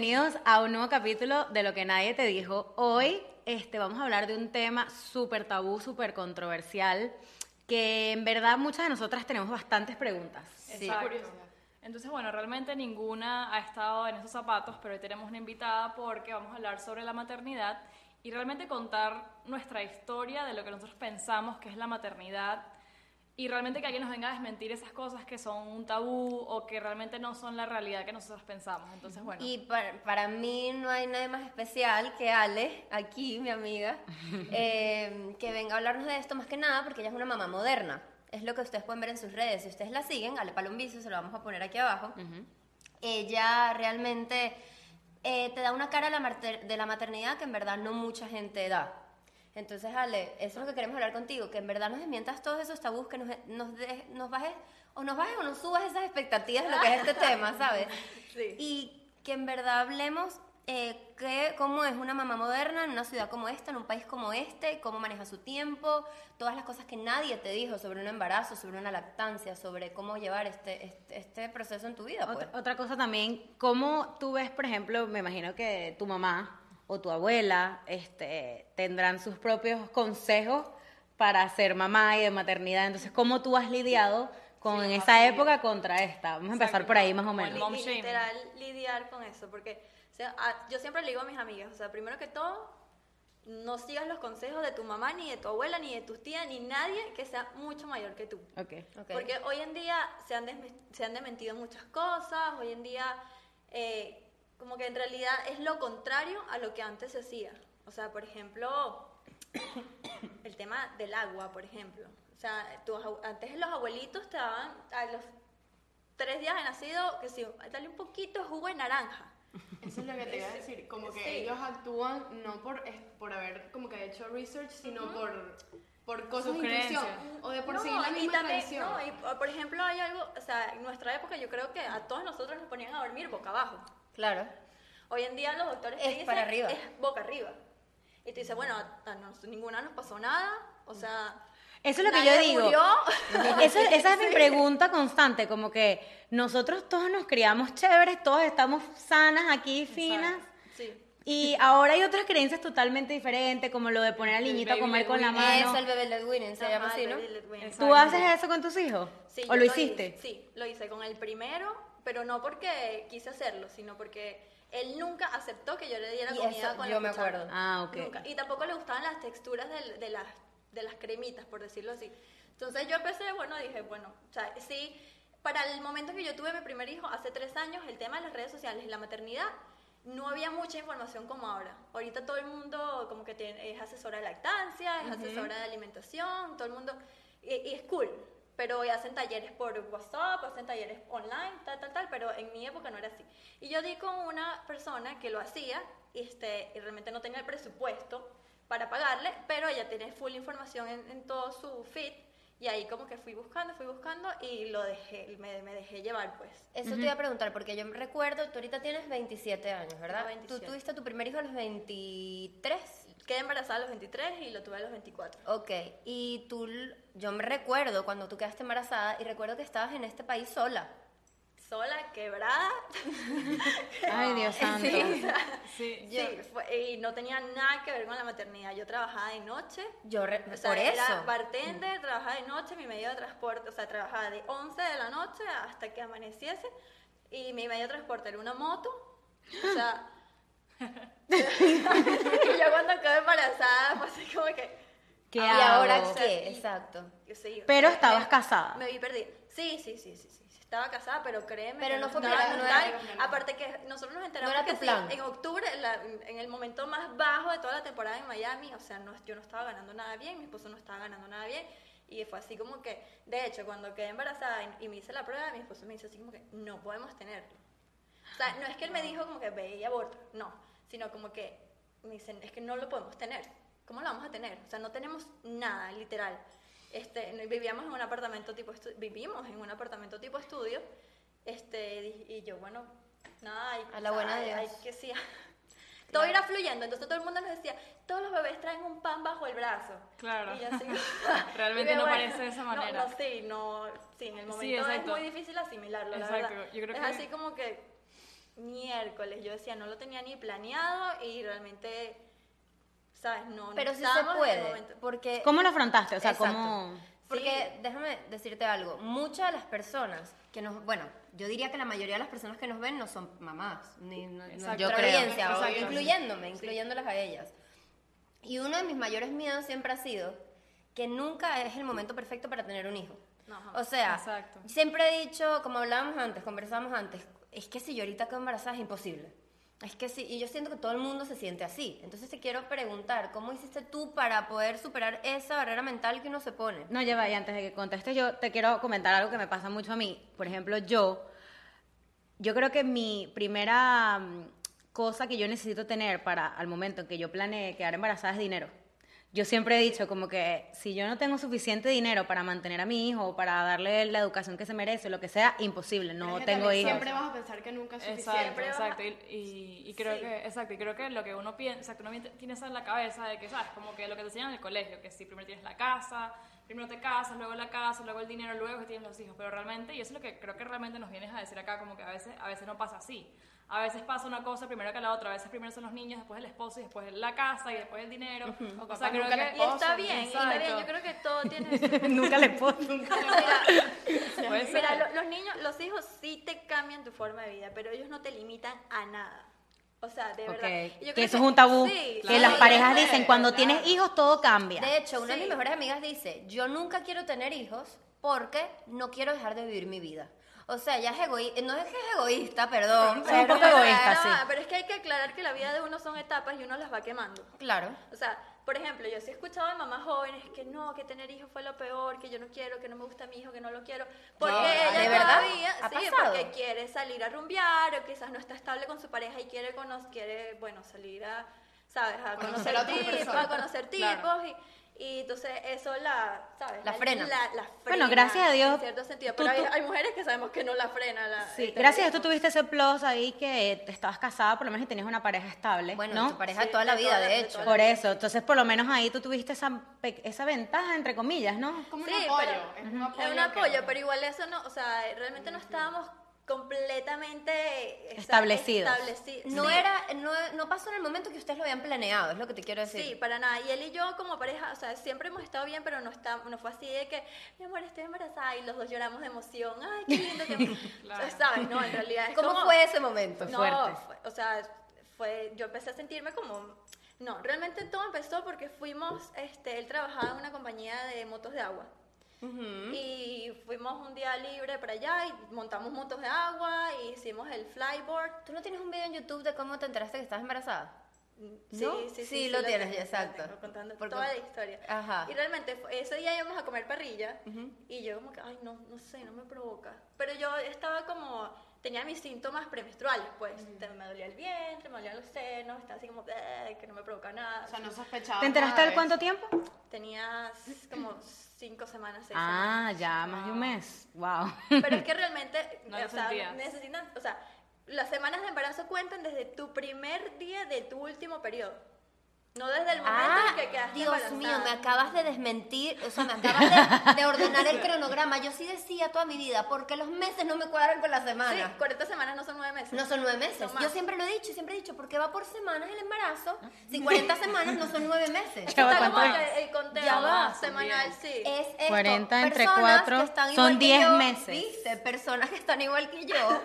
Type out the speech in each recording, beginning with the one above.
bienvenidos a un nuevo capítulo de Lo que nadie te dijo. Hoy este, vamos a hablar de un tema súper tabú, súper controversial, que en verdad muchas de nosotras tenemos bastantes preguntas. Exacto. Entonces, bueno, realmente ninguna ha estado en esos zapatos, pero hoy tenemos una invitada porque vamos a hablar sobre la maternidad y realmente contar nuestra historia de lo que nosotros pensamos que es la maternidad y realmente que alguien nos venga a desmentir esas cosas que son un tabú o que realmente no son la realidad que nosotros pensamos. Entonces, bueno. Y para, para mí no hay nada más especial que Ale, aquí, mi amiga, eh, que venga a hablarnos de esto más que nada porque ella es una mamá moderna. Es lo que ustedes pueden ver en sus redes. Si ustedes la siguen, Ale Palombicio, se lo vamos a poner aquí abajo. Ella realmente eh, te da una cara de la maternidad que en verdad no mucha gente da. Entonces, Ale, eso es lo que queremos hablar contigo, que en verdad nos desmientas todos esos tabús, que nos, nos, de- nos bajes, o nos bajes o nos subas esas expectativas de lo que es este tema, ¿sabes? Sí. Y que en verdad hablemos eh, que, cómo es una mamá moderna en una ciudad como esta, en un país como este, cómo maneja su tiempo, todas las cosas que nadie te dijo sobre un embarazo, sobre una lactancia, sobre cómo llevar este, este, este proceso en tu vida. Pues. Otra, otra cosa también, ¿cómo tú ves, por ejemplo, me imagino que tu mamá o tu abuela este, tendrán sus propios consejos para ser mamá y de maternidad? Entonces, ¿cómo tú has lidiado con Sí, esa época contra esta? Vamos a empezar Exacto. por ahí más o menos. mom literal lidiar con eso, porque o sea, a- yo siempre le digo a mis amigas, o sea, primero que todo, no sigas los consejos de tu mamá, ni de tu abuela, ni de tus tías, ni nadie que sea mucho mayor que tú. Ok. Ok. Porque hoy en día se han, se han desmentido muchas cosas, hoy en día eh, como que en realidad es lo contrario a lo que antes se hacía. O sea, por ejemplo, el tema del agua, por ejemplo. O sea, abu- antes los abuelitos te daban a los tres días de nacido que si dale un poquito de jugo de naranja. Eso es lo que te iba a decir, como que Sí. ellos actúan no por, por haber como que hecho research, sino por, por cosas de o de por No, seguir la y misma también- tradición. no, y, por ejemplo, hay algo, o sea, en nuestra época yo creo que a todos nosotros nos ponían a dormir boca abajo. Claro. Hoy en día los doctores te Es dicen, para arriba. es boca arriba. Y tú dices, bueno, a, nos- ninguna nos pasó nada, o sea... Eso es lo que yo digo. Eso- esa es mi pregunta constante, como que nosotros todos nos criamos chéveres, todos estamos sanas aquí, finas, Sí. y ahora hay otras creencias totalmente diferentes, como lo de poner al niñito a comer con la mano. Eso, el bebé led winning, se llama así, ¿no? ¿Tú haces eso con tus hijos? Sí, ¿O lo hiciste? sí, lo hice con el primero, pero no porque quise hacerlo, sino porque él nunca aceptó que yo le diera Y comida eso con yo la me cuchara. acuerdo. Ah, ok. Nunca. Y tampoco le gustaban las texturas del- de, las, de las cremitas, por decirlo así. Entonces yo empecé, bueno, dije, bueno, o sea, sí, para el momento que yo tuve mi primer hijo, hace tres años, el tema de las redes sociales y la maternidad, no había mucha información como ahora. Ahorita todo el mundo como que tiene- es asesora de lactancia, es asesora de alimentación, todo el mundo, y, y es cool. Pero hacen talleres por WhatsApp, hacen talleres online, tal, tal, tal, pero en mi época no era así. Y yo di con una persona que lo hacía y, este, y realmente no tenía el presupuesto para pagarle, pero ella tiene full información en, en todo su feed y ahí como que fui buscando, fui buscando y lo dejé, me, me dejé llevar pues. Eso te iba a preguntar, porque yo me recuerdo, tú ahorita tienes 27 años, ¿verdad? Tengo 27. Tú tuviste tu primer hijo a los 23. Quedé embarazada a los 23 y lo tuve a los 24. Ok, y tú, yo me recuerdo cuando tú quedaste embarazada y recuerdo que estabas en este país sola. Sola, quebrada. Ay, Dios santo. Sí. Sí, fue- y no tenía nada que ver con la maternidad. Yo trabajaba de noche. Yo, re- O sea, por era eso. bartender, trabajaba de noche, mi medio de transporte, o sea, trabajaba de 11 de la noche hasta que amaneciese y mi medio de transporte era una moto. O sea, y yo cuando quedé embarazada fue así como que... ¿Qué ¿Y hago? ahora qué? y- Exacto. que sí, Pero estabas me- casada. Me vi perdida. Sí, sí, sí, sí, sí. Estaba casada, pero créeme. Pero que no fue plan- no era- Aparte que nosotros nos enteramos No era que sí, en octubre, en la- en el momento más bajo de toda la temporada en Miami, o sea, no, yo no estaba ganando nada bien, mi esposo no estaba ganando nada bien. Y fue así como que, de hecho, cuando quedé embarazada y, y me hice la prueba, mi esposo me dice así como que no podemos tenerlo. O sea, no es que él me dijo como que ve y aborta, no, sino como que me dicen, es que no lo podemos tener. ¿Cómo lo vamos a tener? O sea, no tenemos nada, literal. Este, no- vivíamos en un apartamento tipo vivimos en un apartamento tipo estudio. Este, y, yo, bueno, nada, hay, A la buena de hay- Dios. hay que sí. Todo irá fluyendo, entonces todo el mundo nos decía, todos los bebés traen un pan bajo el brazo. Claro. Y yo así, Realmente y yo, no bueno, parece de esa no, manera. No, sí, no, sí, en el Sí, momento es exacto. muy difícil asimilarlo, la Exacto, verdad. yo creo es que- así como que, miércoles. Yo decía, no lo tenía ni planeado y realmente, ¿sabes? No, no Pero sí se puede, porque... ¿Cómo lo afrontaste? O sea, Exacto. ¿cómo...? Porque déjame decirte algo, muchas de las personas que nos, bueno, yo diría que la mayoría de las personas que nos ven no son mamás, ni no- Yo creo. audiencia, o incluyéndome, incluyéndolas a ellas. Y uno de mis mayores miedos siempre ha sido que nunca es el momento perfecto para tener un hijo. Ajá. O sea, Exacto. siempre he dicho, como hablábamos antes, conversábamos antes, es que si yo ahorita quedo embarazada es imposible. Es que sí, y yo siento que todo el mundo se siente así. Entonces te quiero preguntar, ¿cómo hiciste tú para poder superar esa barrera mental que uno se pone? No, ya va, y antes de que contestes, yo te quiero comentar algo que me pasa mucho a mí. Por ejemplo, yo, yo creo que mi primera mm, cosa que yo necesito tener para al momento en que yo planee quedar embarazada es dinero. Yo siempre he dicho como que si yo no tengo suficiente dinero para mantener a mi hijo o para darle la educación que se merece, lo que sea, imposible, no es que tengo hijos. Siempre vas a pensar que nunca es Exacto, suficiente. exacto. Y, y- y creo Sí. que, exacto, y creo que lo que uno piensa, exacto, uno tiene eso en la cabeza de que, ¿sabes? Como que lo que te enseñan en el colegio, que si primero tienes la casa, primero te casas, luego la casa, luego el dinero, luego que tienes los hijos. Pero realmente, y eso es lo que creo que realmente nos vienes a decir acá, como que a veces, a veces no pasa así. A veces pasa una cosa primero que la otra, a veces primero son los niños, después el esposo y después la casa y después el dinero. O O capaz sea, creo nunca que... Y está esposo, bien, y está bien. Yo creo que todo tiene... Nunca le puedo. Mira, Puede ser. Mira, lo- los niños, los hijos sí te cambian tu forma de vida, pero ellos no te limitan a nada. O sea, de verdad. Yo Que eso es un tabú. sí, que las parejas dicen, cuando claro. tienes hijos todo cambia. De hecho, una de mis mejores amigas dice, yo nunca quiero tener hijos porque no quiero dejar de vivir mi vida. O sea, ya es egoísta, no es que es egoísta, perdón. Es un poco egoísta, sí. pero es que hay que aclarar que la vida de uno son etapas y uno las va quemando. Claro. O sea, por ejemplo, yo sí he escuchado de mamás jóvenes que no, que tener hijos fue lo peor, que yo no quiero, que no me gusta mi hijo, que no lo quiero. Porque No, ella ¿de todavía, ¿Ha sí, pasado? porque quiere salir a rumbear o quizás no está estable con su pareja y quiere, cono- quiere bueno, salir a, ¿sabes? A Conocer conocer a tipos, a conocer tipos Claro. y, y entonces eso la, ¿sabes? La frena. La, la Bueno, gracias a Dios, En cierto sentido, tú- pero hay, tú- hay mujeres que sabemos que no la frena. La, Sí, tener gracias a hijos. esto tuviste ese plus ahí que te estabas casada por lo menos y tenías una pareja estable, Bueno, ¿no? tu pareja Sí, toda la vida, toda de de hecho. Por eso, entonces por lo menos ahí tú tuviste esa, pe- esa ventaja, entre comillas, ¿no? Como un Sí, apoyo. pero- es un apoyo. Es un que- apoyo, pero igual eso no, o sea, realmente no estábamos completamente esa- Establecidos. estableci- No sí. era, no, no pasó en el momento que ustedes lo habían planeado, es lo que te quiero decir. Sí, para nada. Y él y yo como pareja, o sea, siempre hemos estado bien, pero no, está, no fue así de que, mi amor, estoy embarazada y los dos lloramos de emoción. Ay, qué lindo que... Claro. ¿Sabes? No, en realidad es ¿Cómo como- fue ese momento? No, fuerte. fue- o sea, fue, yo empecé a sentirme como, no, realmente todo empezó porque fuimos, este, él trabajaba en una compañía de motos de agua. Y fuimos un día libre para allá y montamos motos de agua y hicimos el flyboard. ¿Tú no tienes un video en YouTube de cómo te enteraste que estabas embarazada? Sí, ¿No? sí, sí, Sí, lo tienes, tengo, lo exacto. tengo, contando Porque- toda la historia. Ajá. Y realmente ese día íbamos a comer parrilla y yo como que, ay, no, no sé, no me provoca. Pero yo estaba como, tenía mis síntomas premenstruales, pues. Me dolía el vientre, me dolían los senos, estaba así como, que no me provoca nada. O sea, no sospechaba. ¿Te enteraste al de cuánto tiempo? Tenía como cinco semanas, seis Ah, ya, más de un mes. Wow. Pero es que realmente, No o sea, necesitan, o sea, las semanas de embarazo cuentan desde tu primer día de tu último periodo. No desde el momento Ah, quedaste Dios embarazada. mío, me acabas de desmentir, o sea, me acabas de, de ordenar el cronograma. Yo sí decía toda mi vida, porque los meses no me cuadran con las Sí, semanas. 40 semanas no son nueve meses. No son nueve meses. Son. Yo siempre lo he dicho, siempre he dicho, porque va por semanas el embarazo. Si 40 semanas no son nueve meses. Ya va, Está como ¿cuánto que es? el conteo Ya va. semanal, sí. Es esto, 40 entre personas cuatro que están son igual que 10 yo, meses. ¿Viste? Personas que están igual que yo.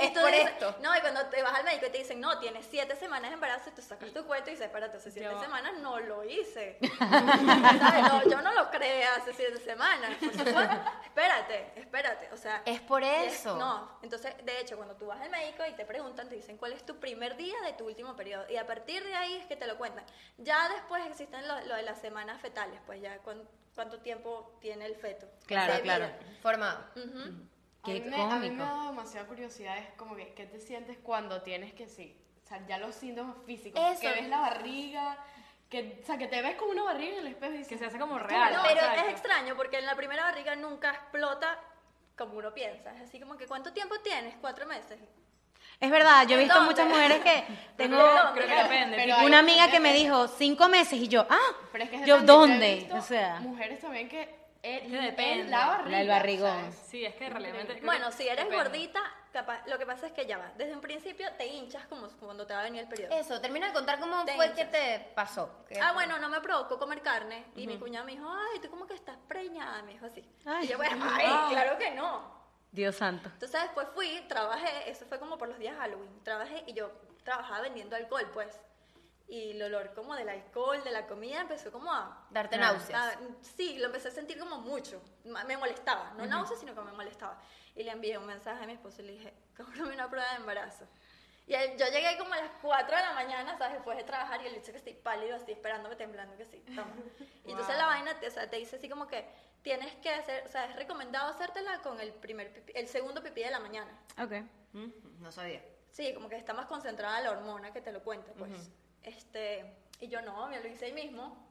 Y es tú por dices- esto. No, y cuando te vas al médico y te dicen, no, tienes siete semanas de embarazo, tú sacas tu cuento y dices, espérate, hace siete va. semanas no lo hice. ¿Sabes? No, yo no lo creé hace siete semanas. Por supuesto. espérate, espérate. O sea, Es por y es- eso. no, entonces, de hecho, cuando tú vas al médico y te preguntan, te dicen cuál es tu primer día de tu último periodo. Y a partir de ahí es que te lo cuentan. Ya después existen lo, lo de las semanas fetales, pues ya cuán- cuánto tiempo tiene el feto. Claro, claro. Formado. Ujú. Qué a mí, me, a mí me da demasiada curiosidad, es como que, ¿qué te sientes cuando tienes que sí? O sea, ya los síntomas físicos, Eso. que ves la barriga, que, o sea, que te ves como una barriga en el espejo y dices, Que se hace como "Esto real. No, no". pero exacto. es extraño porque en la primera barriga nunca explota como uno piensa. Es así como que ¿cuánto tiempo tienes? Cuatro meses. Es verdad, yo he visto ¿Dónde? muchas mujeres que tengo ¿Dónde? Creo que depende. Pero tipo, una amiga que me dijo cinco meses y yo, ah, Pero es que yo dónde, visto o sea, Mujeres también que Que depende. él la barriga, La del barrigón. ¿sabes? Sí, es que realmente... creo Bueno, si eres depende. gordita, capaz, lo que pasa es que ya va. Desde un principio te hinchas como cuando te va a venir el periodo. Eso, termina de contar cómo Te fue que te pasó. ¿Qué Ah, fue? bueno, no me provocó comer carne. Y mi cuñado me dijo, ay, tú como que estás preñada, me dijo así. Ay. y yo, bueno, ay, claro que no. Dios santo. Entonces después fui, trabajé, eso fue como por los días Halloween, trabajé y yo trabajaba vendiendo alcohol, pues. Y el olor como del alcohol, de la comida, empezó como a... Darte Claro. náuseas. a- sí, lo empecé a sentir como mucho. Me molestaba, no náuseas, sino que me molestaba. Y le envié un mensaje a mi esposo y le dije, cómprame una prueba de embarazo. Y él- yo llegué como a las 4 de la mañana, ¿sabes? Después de trabajar y él dice que estoy pálido, así esperándome, temblando, que sí, toma. Y entonces la vaina, te, o sea, te dice así como que tienes que hacer, o sea, es recomendado hacértela con el primer pipí- el segundo pipí de la mañana. Ok. Mm, No sabía. Sí, como que está más concentrada la hormona que te lo cuenta, pues. Este, y yo no, me lo hice ahí mismo.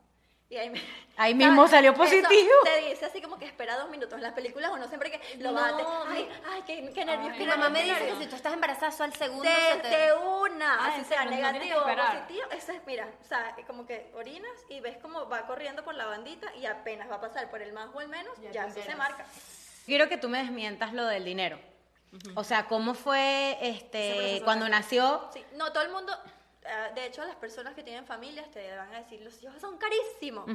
Y ahí, me- Ahí mismo salió Eso positivo. te dice así como que espera dos minutos. En las películas uno siempre que lo No, bate. mi- Ay, ay, qué, qué nervios. Mi qué mamá me dice que si tú estás embarazada, al segundo se te... Desde una, Ah, así ¿en sea? No que negativo positivo, eso es, mira, o sea, como que orinas y ves como va corriendo por la bandita y apenas va a pasar por el más o el menos, Ya ya, eso se marca. Quiero que tú me desmientas lo del dinero. O sea, ¿cómo fue este cuando nació? Sí, no, todo el mundo, eh, de hecho las personas que tienen familias te van a decir, los hijos son carísimos.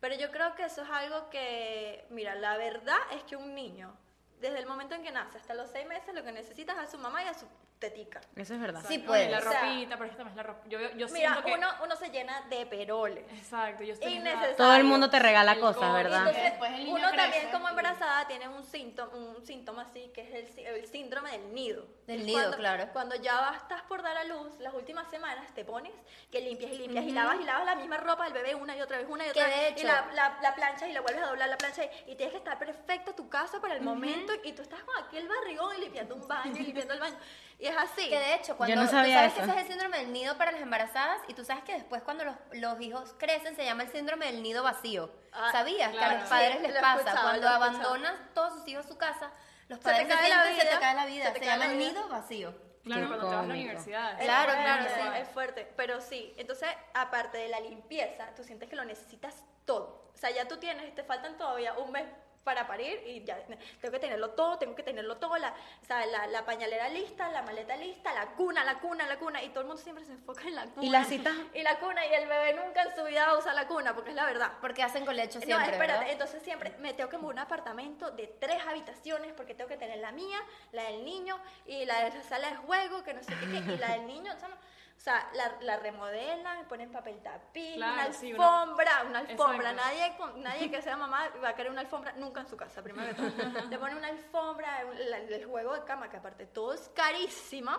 Pero yo creo que eso es algo que, mira, la verdad es que un niño, desde el momento en que nace hasta los seis meses, lo que necesita es a su mamá y a su tetica. Eso es verdad. Sí, puedes. la O sea, ropita, pero es que también es la ropa. Yo, yo Mira, siento que... uno, uno se llena de peroles. Exacto, yo estoy... Innecesario. Todo el mundo te regala El cosas, ¿verdad? Entonces, después el niño uno también como y- embarazada tiene un síntoma, un síntoma así, que es el, sí- el síndrome del nido. Del Es nido, cuando- claro. Cuando ya vas- estás por dar a luz, las últimas semanas te pones que limpias y limpias y lavas y lavas la misma ropa del bebé una y otra vez, una y otra de vez. Y hecho- la, la, la plancha y la vuelves a doblar la plancha y, y tienes que estar perfecta tu casa para el momento y tú estás con aquel barrigón y limpiando un baño y limpiando el baño. Y es así. Que de hecho, cuando no tú sabía sabes eso. que ese es el síndrome del nido para las embarazadas y tú sabes que después cuando los, los hijos crecen se llama el síndrome del nido vacío. Ah, ¿Sabías que a claro. los padres Sí, les lo pasa cuando abandonan todos sus hijos su casa, los Se te padres se cae la sienten, se te vida, cae la vida, se se, te cae llama la el vida. nido vacío. Claro, Qué cuando te vas a la cómico. universidad. Claro, claro, sí, sí. es fuerte, pero sí. Entonces, aparte de la limpieza, tú sientes que lo necesitas todo. O sea, ya tú tienes, te faltan todavía un mes para parir y ya tengo que tenerlo todo, tengo que tenerlo todo, la, o sea, la, la pañalera lista, la maleta lista, la cuna, la cuna, la cuna, y todo el mundo siempre se enfoca en la cuna. ¿Y las citas? Y la cuna, y el bebé nunca en su vida va a usar la cuna, porque es la verdad. Porque hacen colecho No, siempre, espérate, ¿verdad? entonces siempre me tengo que mudar un apartamento de tres habitaciones porque tengo que tener la mía, la del niño y la de la sala de juego, que no sé qué, qué, y la del niño, o sea, no- o sea, la, la remodelan, ponen papel tapiz, Claro, una sí, una- alfombra, una alfombra. Nadie, nadie que sea mamá va a querer una alfombra nunca en su casa, primero que todo. Le ponen una alfombra, el juego de cama, que aparte todo es carísimo.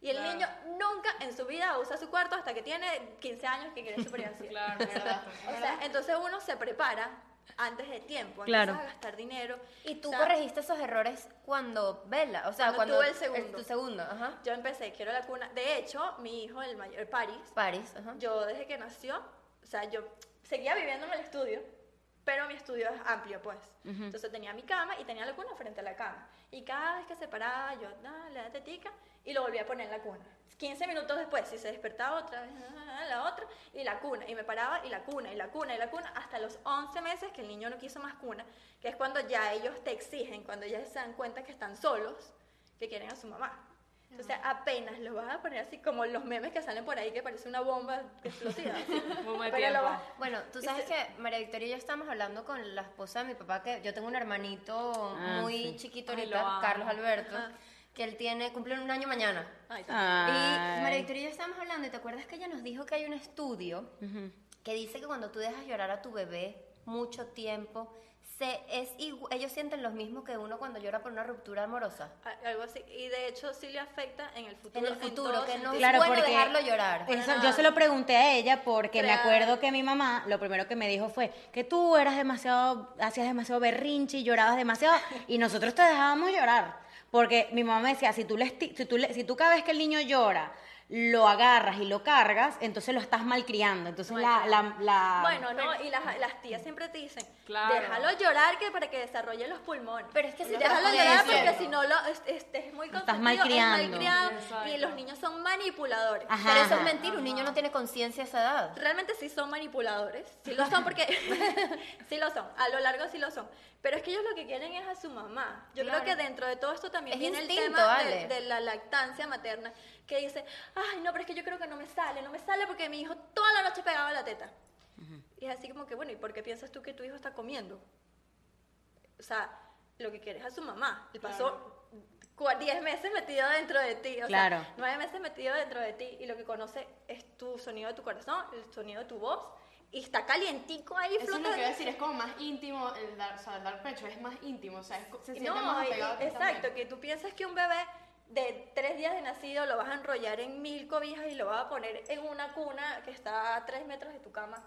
Y el Claro. niño nunca en su vida usa su cuarto hasta que tiene 15 años que quiere su privacidad. Claro, exacto. O sea, entonces uno se prepara antes de tiempo, Claro. empiezas a gastar dinero. Y tú O sea, corregiste esos errores cuando Bella, o sea, Cuando cuando, tuve el segundo. tu segundo, ajá. Yo empecé, quiero la cuna. De hecho, mi hijo, el mayor, Paris, Paris, ajá. yo desde que nació, o sea, yo seguía viviendo en el estudio, pero mi estudio es amplio, pues. Entonces tenía mi cama y tenía la cuna frente a la cama. Y cada vez que se paraba, yo, ah, le da tetica y lo volvía a poner en la cuna. 15 minutos después, si se despertaba otra vez, la otra, y la cuna. Y me paraba y la cuna, y la cuna, y la cuna, hasta los 11 meses que el niño no quiso más cuna, que es cuando ya ellos te exigen, cuando ya se dan cuenta que están solos, que quieren a su mamá. Entonces apenas lo vas a poner así como los memes que salen por ahí que parece una bomba explosiva. Bomba Pero vas- Bueno, tú sabes que María Victoria y yo estamos hablando con la esposa de mi papá, que yo tengo un hermanito Ah, muy sí. chiquito ahorita. Carlos Alberto, Ajá. que él tiene, cumple un año mañana. Ay, Y. María Victoria y yo estábamos hablando, y te acuerdas que ella nos dijo que hay un estudio Ujú. que dice que cuando tú dejas llorar a tu bebé mucho tiempo, se, es igu- ellos sienten lo mismo que uno cuando llora por una ruptura amorosa. a- Algo así. Y de hecho sí le afecta en el futuro. En el futuro, que no sentido. es Claro, bueno dejarlo llorar. Eso, yo se lo pregunté a ella porque me acuerdo que mi mamá lo primero que me dijo fue que tú eras demasiado, hacías demasiado berrinche y llorabas demasiado y nosotros te dejábamos llorar. Porque mi mamá me decía, si tú, le si tú, le- si tú cada vez que el niño llora, lo agarras y lo cargas, entonces lo estás malcriando. Entonces la, la, la- Bueno, no, y las, las tías siempre te dicen, Claro. déjalo llorar que para que desarrolle los pulmones. Pero es que si te déjalo llorar porque si no lo es, es- es muy estás malcriando. es malcriado, Exacto. y los niños son manipuladores. Ajá, Pero eso ajá. es mentir, un niño no tiene conciencia a esa edad. Realmente sí son manipuladores, sí lo son porque sí lo son, a lo largo sí lo son. Pero es que ellos lo que quieren es a su mamá. Yo Claro. creo que dentro de todo esto también Es viene el tema de, la lactancia materna, que dice, ay, no, pero es que yo creo que no me sale, no me sale porque mi hijo toda la noche pegaba la teta. Y es así como que, bueno, ¿y por qué piensas tú que tu hijo está comiendo? O sea, lo que quiere es a su mamá. Y pasó cua- 10 meses metido dentro de ti, o Claro. sea, 9 meses metido dentro de ti y lo que conoce es tu sonido de tu corazón, el sonido de tu voz y está calientico ahí Eso es lo que iba a decir, es como más íntimo el dar, o sea, el dar pecho, es más íntimo, o sea, es se siente No, más apegado exacto, también. que tú piensas que un bebé de tres días de nacido lo vas a enrollar en mil cobijas y lo vas a poner en una cuna que está a tres metros de tu cama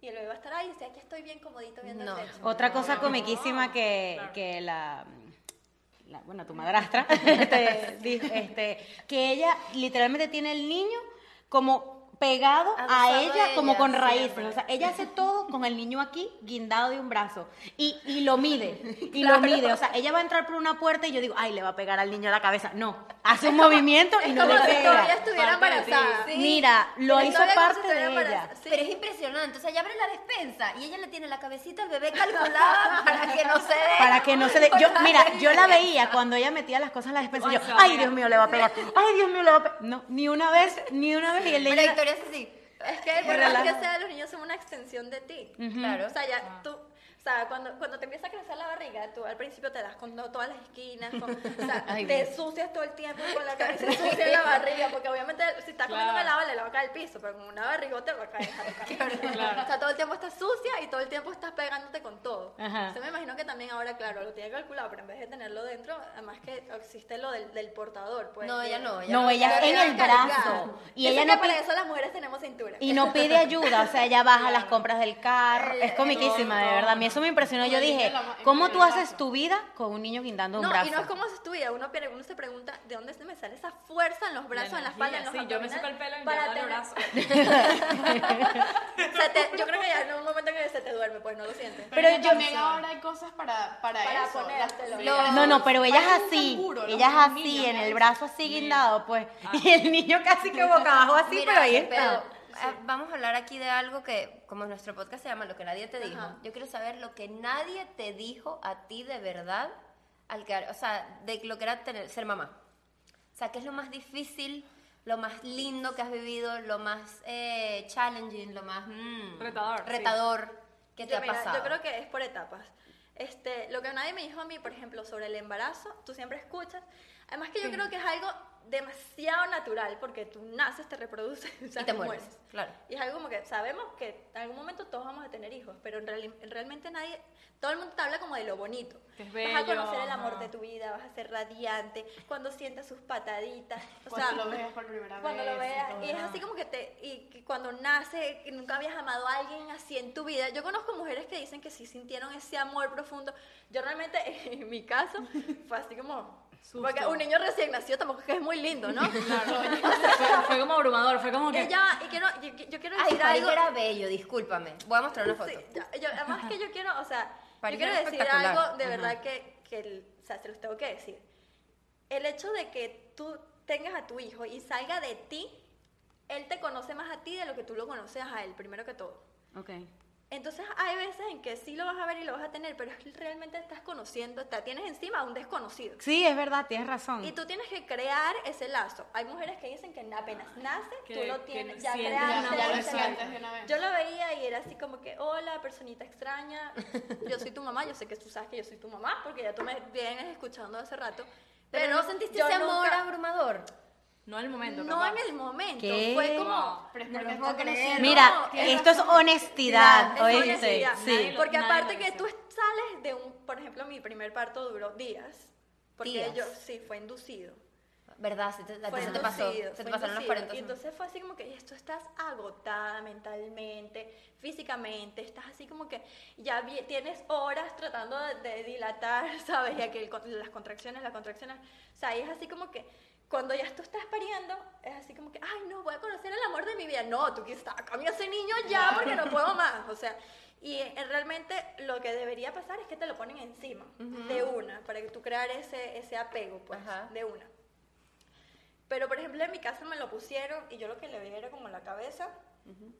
y el bebé va a estar ahí y dice, aquí estoy bien comodito viendo No. el techo. Otra cosa No, comiquísima que, claro. que la, la- bueno, tu madrastra, te dijo, este, que ella literalmente tiene el niño como pegado a ella, como con raíces. siempre. O sea, ella hace todo con el niño aquí, guindado de un brazo. Y, y lo mide, y lo mide. O sea, ella va a entrar por una puerta y yo digo, ay, le va a pegar al niño a la cabeza. No, hace un movimiento y Es no como le si todavía pega. estuviera Parte embarazada. Sí. Mira, lo Es hizo parte de estuviera ella. Sí. Pero es impresionante, o sea, ella abre la despensa y ella le tiene la cabecita al bebé calculada para que no se dé. Para que no se dé. Yo, mira, yo la veía cuando ella metía las cosas en la despensa. y yo, Ay. Dios mío, le va a pegar. Ay, Dios mío, le va a pegar. No, ni una vez, ni una vez. Y él le Victoria es así. Es que por más que sea, los niños son una extensión de ti. Claro. O sea, ya tú, o sea, cuando, cuando te empieza a crecer la barriga, tú al principio te das con to- todas las esquinas, con- o sea, Ay, te Dios. sucias todo el tiempo con la cabeza sucia en la barriga, porque obviamente si estás comiendo Claro. helado le va a caer al piso, pero con una barrigota va a caer la. Claro. O sea, todo el tiempo estás sucia y todo el tiempo estás pegándote con todo. Ajá. Entonces me imagino que también ahora, claro, lo tiene calculado, pero en vez de tenerlo dentro, además que existe lo del, del portador. Pues, No, ella no. Ella No, ella que es en el cargar. brazo. Y ella no para pi- eso las mujeres tenemos cintura. y no pide ayuda, o sea, ella baja las compras del carro. El- Es comiquísima, de verdad. Mí eso me impresionó. Yo dije, ¿cómo tú haces tu vida con un niño guindando un No, brazo? y no es como se estudia, uno, pierde- uno se pregunta de dónde se me sale esa fuerza en los brazos, en la espalda, en los Sí, yo me saco el pelo y para me el tener- brazo. Se te- yo creo que ya en un momento que se te duerme, pues no lo sientes. Pero, Pero yo- también ahora hay cosas para, para, Para eso. ponértelo. las- Lo- No, no, pero ella es así, ella es así, en ¿no? el brazo así guindado, pues, y el niño casi que boca abajo así, pero ahí está. Eh, vamos a hablar aquí de algo que, como nuestro podcast se llama Lo que nadie te dijo, Ajá. yo quiero saber lo que nadie te dijo a ti de verdad, al que, o sea, de lo que era tener, ser mamá. O sea, ¿qué es lo más difícil, lo más lindo que has vivido, lo más eh, challenging, lo más mm, Retador, sí. retador que te Yo, ha mira, pasado? yo creo que es por etapas. Este, lo que nadie me dijo a mí, por ejemplo, sobre el embarazo, tú siempre escuchas. Además que yo creo que es algo demasiado natural, porque tú naces, te reproduces o sea, y te mueres, claro. Y es algo como que sabemos que en algún momento todos vamos a tener hijos, pero en reali- realmente nadie, todo el mundo te habla como de lo bonito. Vas a conocer el amor ajá. de tu vida, vas a ser radiante, cuando sientas sus pataditas. O Cuando sea, lo veas por primera cuando vez. lo veas. todo, Y es así como que te. Y que cuando nace, que nunca habías amado a alguien así en tu vida. Yo conozco mujeres que dicen que sí sintieron ese amor profundo. Yo realmente, en mi caso, fue así como. Susto. Porque un niño recién nacido tampoco es que es muy lindo, ¿no? fue, fue como abrumador, fue como que... Y ya, y quiero, yo, yo quiero Ay, decir París algo. era bello, discúlpame. Voy a mostrar una foto. Sí, ya, yo- además que yo quiero, o sea, París yo quiero decir algo de verdad que, que el- o sea, se los tengo que decir. El hecho de que tú tengas a tu hijo y salga de ti, él te conoce más a ti de lo que tú lo conoces a él, primero que todo. Ok. Entonces hay veces en que sí lo vas a ver y lo vas a tener, pero es que realmente estás conociendo, te tienes encima a un desconocido. Sí, es verdad, tienes razón. Y tú tienes que crear ese lazo. Hay mujeres que dicen que apenas nace, Que- tú lo tienes, ya sientes creaste Ya lo sientes de una vez. Yo lo veía y era así como que, hola, personita extraña, yo soy tu mamá, yo sé que tú sabes que yo soy tu mamá, porque ya tú me vienes escuchando hace rato. Pero, no sentiste ese amor nunca- abrumador. No en el momento, No capaz. en el momento, ¿Qué? fue como... Pero es No porque lo puedo creer. creciendo. Mira, No, esto es honestidad, Es ¿oíste? honestidad. Sí. Porque nadie aparte que tú sales de un, por ejemplo, mi primer parto duró días. Porque Días. yo, sí, fue inducido. ¿Verdad? Se te, Fue se te pasó. inducido, Se te pasaron los inducido. 40 Y entonces fue así como que esto estás agotada mentalmente, físicamente, estás así como que ya vi- tienes horas tratando de, de dilatar, ¿sabes? Y aquel, con- las contracciones, las contracciones. O sea, y es así como que cuando ya tú estás pariendo, es así como que, ay, no, voy a conocer el amor de mi vida. No, tú quieres sacar a ese niño ya porque no puedo más. O sea, y eh, realmente lo que debería pasar es que te lo ponen encima, de una, para que tú crear ese, ese apego, pues, Ajá. de una. Pero, por ejemplo, en mi casa me lo pusieron y yo lo que le veía era como la cabeza,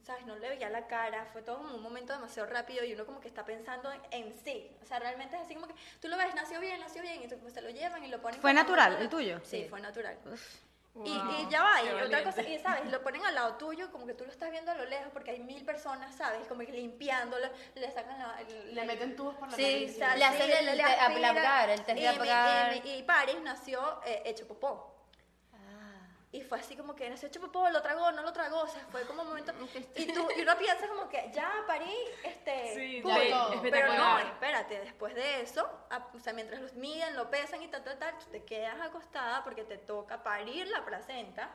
¿sabes? No le veía la cara, fue todo como un momento demasiado rápido y uno como que está pensando en, en sí. O sea, realmente es así como que tú lo ves, nació bien, nació bien, y tú, pues, se lo llevan y lo ponen... ¿Fue natural el tuyo? Sí, Sí. fue natural. Y, Wow, y ya va, y otra valiente. cosa, y sabes, lo ponen al lado tuyo, como que tú lo estás viendo a lo lejos, porque hay mil personas, ¿sabes? Como que limpiándolo, le sacan la... el- Le meten tubos por la Sí, nariz. o sea, Le hacen el el test de Y y Paris nació eh, hecho popó. Y fue así como que nació hecho popó, lo tragó, no lo tragó, o sea, fue como un momento... Y, tú, y uno piensa como que ya, París, este... Sí, ya, Pero no, espérate, después de eso, a- o sea, mientras los miden, lo pesan y tal, tal, tal, tú te quedas acostada porque te toca parir la placenta,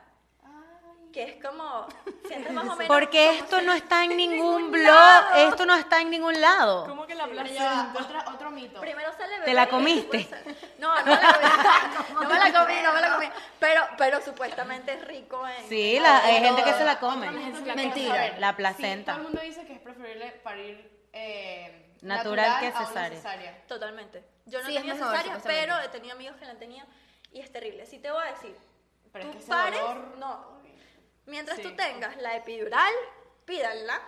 que es como, sientes más o menos... Porque esto si- no está en ningún blog, lado. esto no está en ningún lado. ¿Cómo que la placenta? otra- otro mito. Primero sale ¿Te la comiste? No, no me la comí, no me la comí, no me la comí. Pero, pero supuestamente es rico en... Sí, en la- todo. hay gente que se la come. Mentira. La Sí, placenta. todo el mundo dice que es preferible parir eh, Natural que cesárea. cesárea. Totalmente. Yo no Sí, he tenido mejor, cesárea, pero he tenido amigos que la han tenido y es terrible. Sí te voy a decir, Pero es tú que ese pares, dolor- no. Mientras Sí. tú tengas la epidural, pídanla.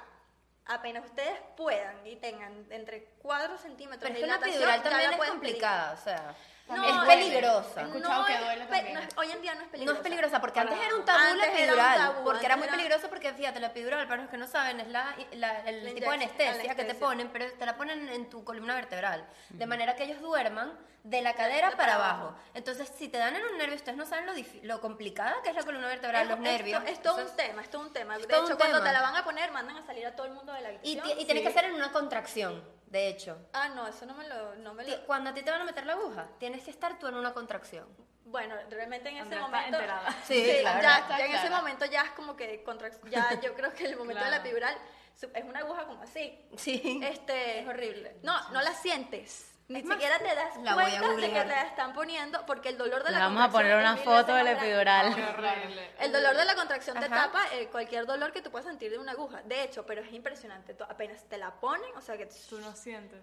Apenas ustedes puedan y tengan entre 4 centímetros Pero es de que la dilatación, epidural ya también es pueden pedir. complicada, o sea, No, es peligrosa. Que duele también. no es- hoy en día no es No peligrosa. es peligrosa porque antes era un tabú la Antes era un epidural, tabú, porque era muy era- peligroso porque fíjate, la epidural, para los que no saben, es la, la- el La tipo de anestesia, que te ponen, pero te la ponen en tu columna vertebral, de manera que ellos duerman de la cadera de para para abajo. abajo. Entonces, si te dan en un nervio, ustedes no saben lo, lo complicada que es la columna vertebral, Es- los nervios. Esto, es todo un tema, es todo un tema. De hecho, cuando tema. te la van a poner, mandan a salir a todo el mundo de la y, habitación. y tiene que ser en una contracción, de hecho. Ah, no, eso no me lo... No me lo... Cuando a ti te van a meter la aguja, tienes que estar tú en una contracción. Bueno, realmente en ese momento... enterada. Sí, claro. ya, Está ya en ese momento ya es como que... contra- Ya yo creo que el momento de la epidural su- es una aguja como así. Sí. Este, Es horrible. No, no la sientes. Ni Es más, siquiera te das la voy a cuenta de que te la están poniendo porque el dolor de Le la vamos a poner contracción una foto de veces la más grande. epidural. Horrible. El dolor de la contracción te Ajá. tapa eh, cualquier dolor que tú puedas sentir de una aguja. De hecho, pero es impresionante. Tú apenas te la ponen, o sea que Tú no sientes.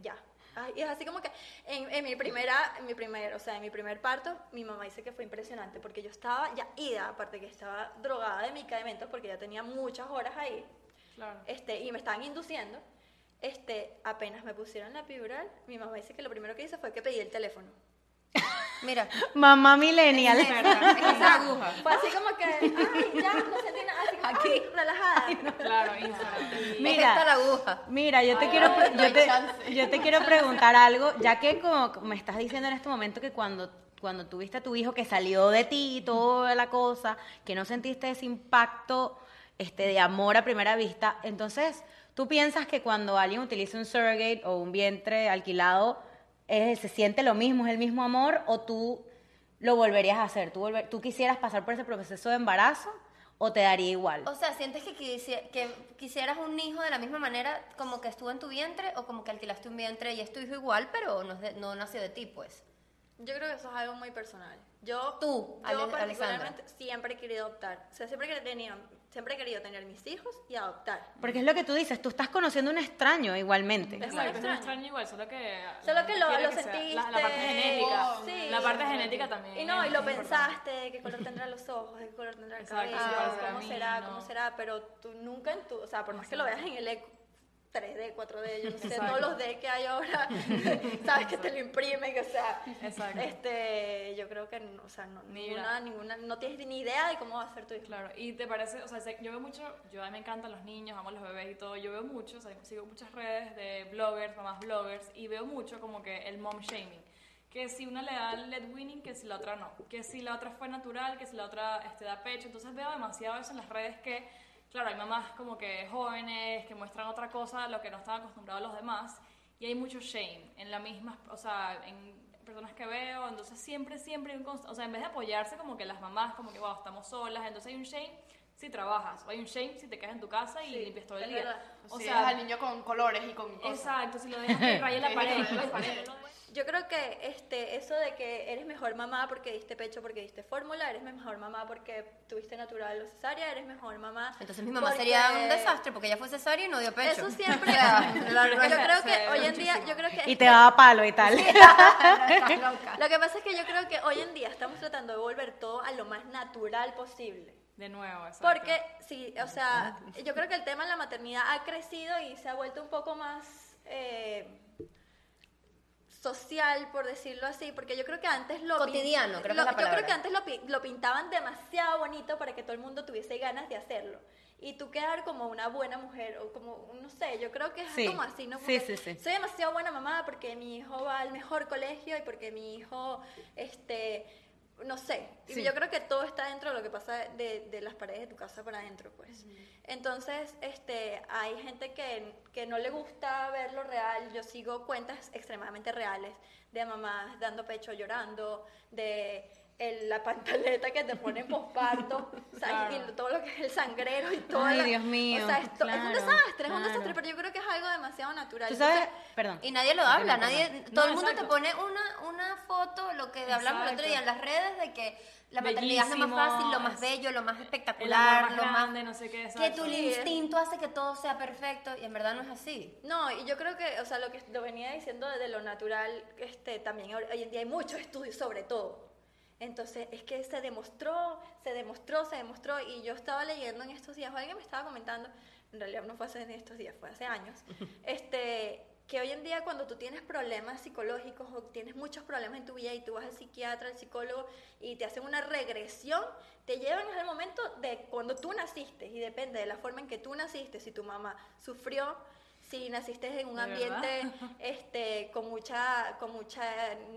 ya. Ay, y es así como que en, en mi primera, en mi primer, o sea, en mi primer parto, mi mamá dice que fue impresionante porque yo estaba ya ida, aparte que estaba drogada de medicamentos porque ya tenía muchas horas ahí, Claro. este, y me estaban induciendo. Este, apenas me pusieron la epidural, mi mamá dice que lo primero que hice fue que pedí el teléfono. Mira, Mamá millennial. es esa aguja. Fue así como que, ay, ya, no sentí nada, así como, ay, relajada. Claro, Instagram. Mira. Es esta la aguja. Mira, yo te Ay, quiero no, no yo te, yo te quiero preguntar algo, ya que como me estás diciendo en este momento que cuando cuando tuviste a tu hijo que salió de ti y toda la cosa, que no sentiste ese impacto este de amor a primera vista, entonces tú piensas que cuando alguien utiliza un surrogate o un vientre alquilado es- se siente lo mismo, es el mismo amor o tú lo volverías a hacer, tú volver- tú quisieras pasar por ese proceso de embarazo o te daría igual. O sea, ¿sientes que, quisi- que quisieras un hijo de la misma manera como que estuvo en tu vientre o como que alquilaste un vientre y es tu hijo igual, pero no, es de- no nació de ti, pues? Yo creo que eso es algo muy personal. Yo, Tú, Ale- yo Alexandra. particularmente siempre he querido adoptar. O sea, siempre he, tenido, siempre he querido tener mis hijos y adoptar. Porque es lo que tú dices, tú estás conociendo a un extraño igualmente. Es Exacto, es extraño. extraño igual, solo que... Solo que lo, lo que sentiste. La, la parte genética. Sí. La parte genética también. Y no, y lo importante. pensaste, qué color tendrán los ojos, qué color tendrá el cabello, cómo a mí, será, no. cómo será, pero tú nunca en tu, o sea, por más que lo veas en el eco, 3D, 4D, yo no sé, Exacto. todos los D que hay ahora, sabes que te lo imprimen, o sea, Exacto. este, yo creo que, o sea, no, Ni ninguna, ninguna, no tienes ni idea de cómo va a ser tu hijo. Claro, y te parece, o sea, yo veo mucho, yo a mí me encantan los niños, amo los bebés y todo, yo veo mucho, o sea, sigo muchas redes de bloggers, mamás bloggers, y veo mucho como que el mom shaming, que si una le da lead winning, que si la otra no, que si la otra fue natural, que si la otra este, da pecho, entonces veo demasiado eso en las redes que, claro, hay mamás como que jóvenes que muestran otra cosa a lo que no están acostumbrados los demás, y hay mucho shame en la misma, o sea, en personas que veo, entonces siempre, siempre hay un const- o sea, en vez de apoyarse como que las mamás, como que, wow, estamos solas, entonces hay un shame si trabajas, o hay un shame si te quedas en tu casa y Sí, limpias todo el día. verdad. O si sea, al niño con colores y con cosas. Exacto, si lo dejas que raye la pared. Yo creo que este, eso de que eres mejor mamá porque diste pecho, porque diste fórmula, eres mejor mamá porque tuviste natural o cesárea, eres mejor mamá. Entonces mi mamá porque- sería un desastre porque ella fue cesárea y no dio pecho. Eso siempre. La yo creo que hoy en día, yo creo que Y te daba palo y tal. Lo que pasa es que yo creo que hoy en día estamos tratando de volver todo a lo más natural posible. De nuevo, exacto. Porque, sí, o sea, yo creo que el tema de la maternidad ha crecido y se ha vuelto un poco más eh, social, por decirlo así, porque yo creo que antes lo... Cotidiano, creo que lo- es la Yo creo que antes lo, pi- lo pintaban demasiado bonito para que todo el mundo tuviese ganas de hacerlo. Y tú quedar como una buena mujer, o como, no sé, yo creo que es Sí, como así, ¿no? sí, sí, sí. Soy demasiado buena mamá porque mi hijo va al mejor colegio y porque mi hijo, este, no sé. Y Sí. yo creo que todo está dentro de lo que pasa de, de las paredes de tu casa para adentro, pues. Entonces, este, hay gente que, que no le gusta ver lo real. Yo sigo cuentas extremadamente reales de mamás dando pecho llorando, de el- la pantaleta que te ponen posparto. Claro. y todo lo que es el sangrero y todo. Ay, la- Dios mío, O sea, esto- es un claro, desastre, es un claro. desastre, pero yo creo que es algo demasiado natural. Tú sabes, Entonces, perdón. Y nadie lo habla, nadie, No, todo el mundo te exacto. pone una, una foto, lo que hablamos el otro día en las redes, de que la maternidad es lo más fácil, lo más bello, lo más espectacular, más lo más... grande, no sé qué, que tu Sí. instinto hace que todo sea perfecto y en verdad no es así. No, y yo creo que, o sea, lo que lo venía diciendo de lo natural, este, también hoy en día hay muchos estudios sobre todo. Entonces, es que se demostró, se demostró, se demostró, y yo estaba leyendo en estos días, o alguien me estaba comentando, en realidad no fue hace en estos días, fue hace años, este, que hoy en día cuando tú tienes problemas psicológicos o tienes muchos problemas en tu vida y tú vas al psiquiatra, al psicólogo y te hacen una regresión, te llevan al momento de cuando tú naciste. Y depende de la forma en que tú naciste, si tu mamá sufrió, si naciste en un ¿De ambiente este, con mucha con mucha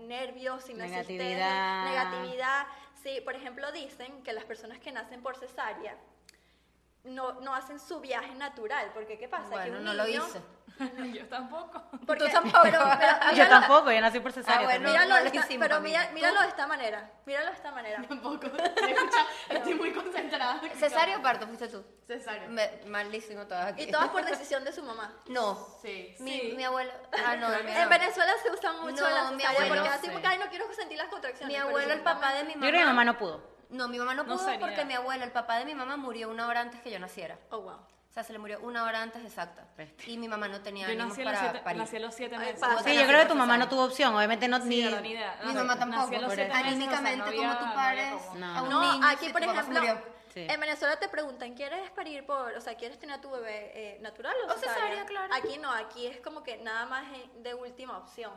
nervios, si naciste Negatividad. negatividad, sí, por ejemplo dicen que las personas que nacen por cesárea no, no hacen su viaje natural, porque ¿qué pasa? que un no lo niño- hice. Yo tampoco. porque, Tú tampoco. pero- pero Yo tampoco, yo nací por cesárea. Ah, bueno. Míralo, no esta- hicimos, pero mira- míralo de esta manera, míralo de esta manera. Tampoco. Escucha, estoy muy concentrada. ¿Cesárea o parto fuiste tú? Cesárea. Me- malísimo todas aquí. Y todas por decisión de su mamá. No. Sí. Mi, Sí. mi abuelo... Ah, no, En Venezuela se usa mucho No, la mi abuelo porque así sí. como que, ay, no quiero sentir las contracciones. mi abuelo, el papá de mi Yo mamá... creo que mi mamá no pudo. No, mi mamá no pudo porque mi abuelo, el papá de mi mamá, murió una hora antes que yo naciera. Oh, wow. O sea, se le murió una hora antes exacta. Y mi mamá no tenía Yo ánimos nací para siete, parir. nací a los siete Ay, meses. O sea, Sí, yo creo que tu mamá no tuvo opción, obviamente no Sí, ni... no, ni idea. Mi No, mamá tampoco. a los por siete eso. meses, o sea, Anímicamente, no como había- tú no a un No, niño aquí si por tu ejemplo, murió. Sí. en Venezuela te preguntan, ¿quieres parir por, o sea, quieres tener a tu bebé eh, natural o, O cesárea, claro. Aquí no, aquí es como que nada más de última opción.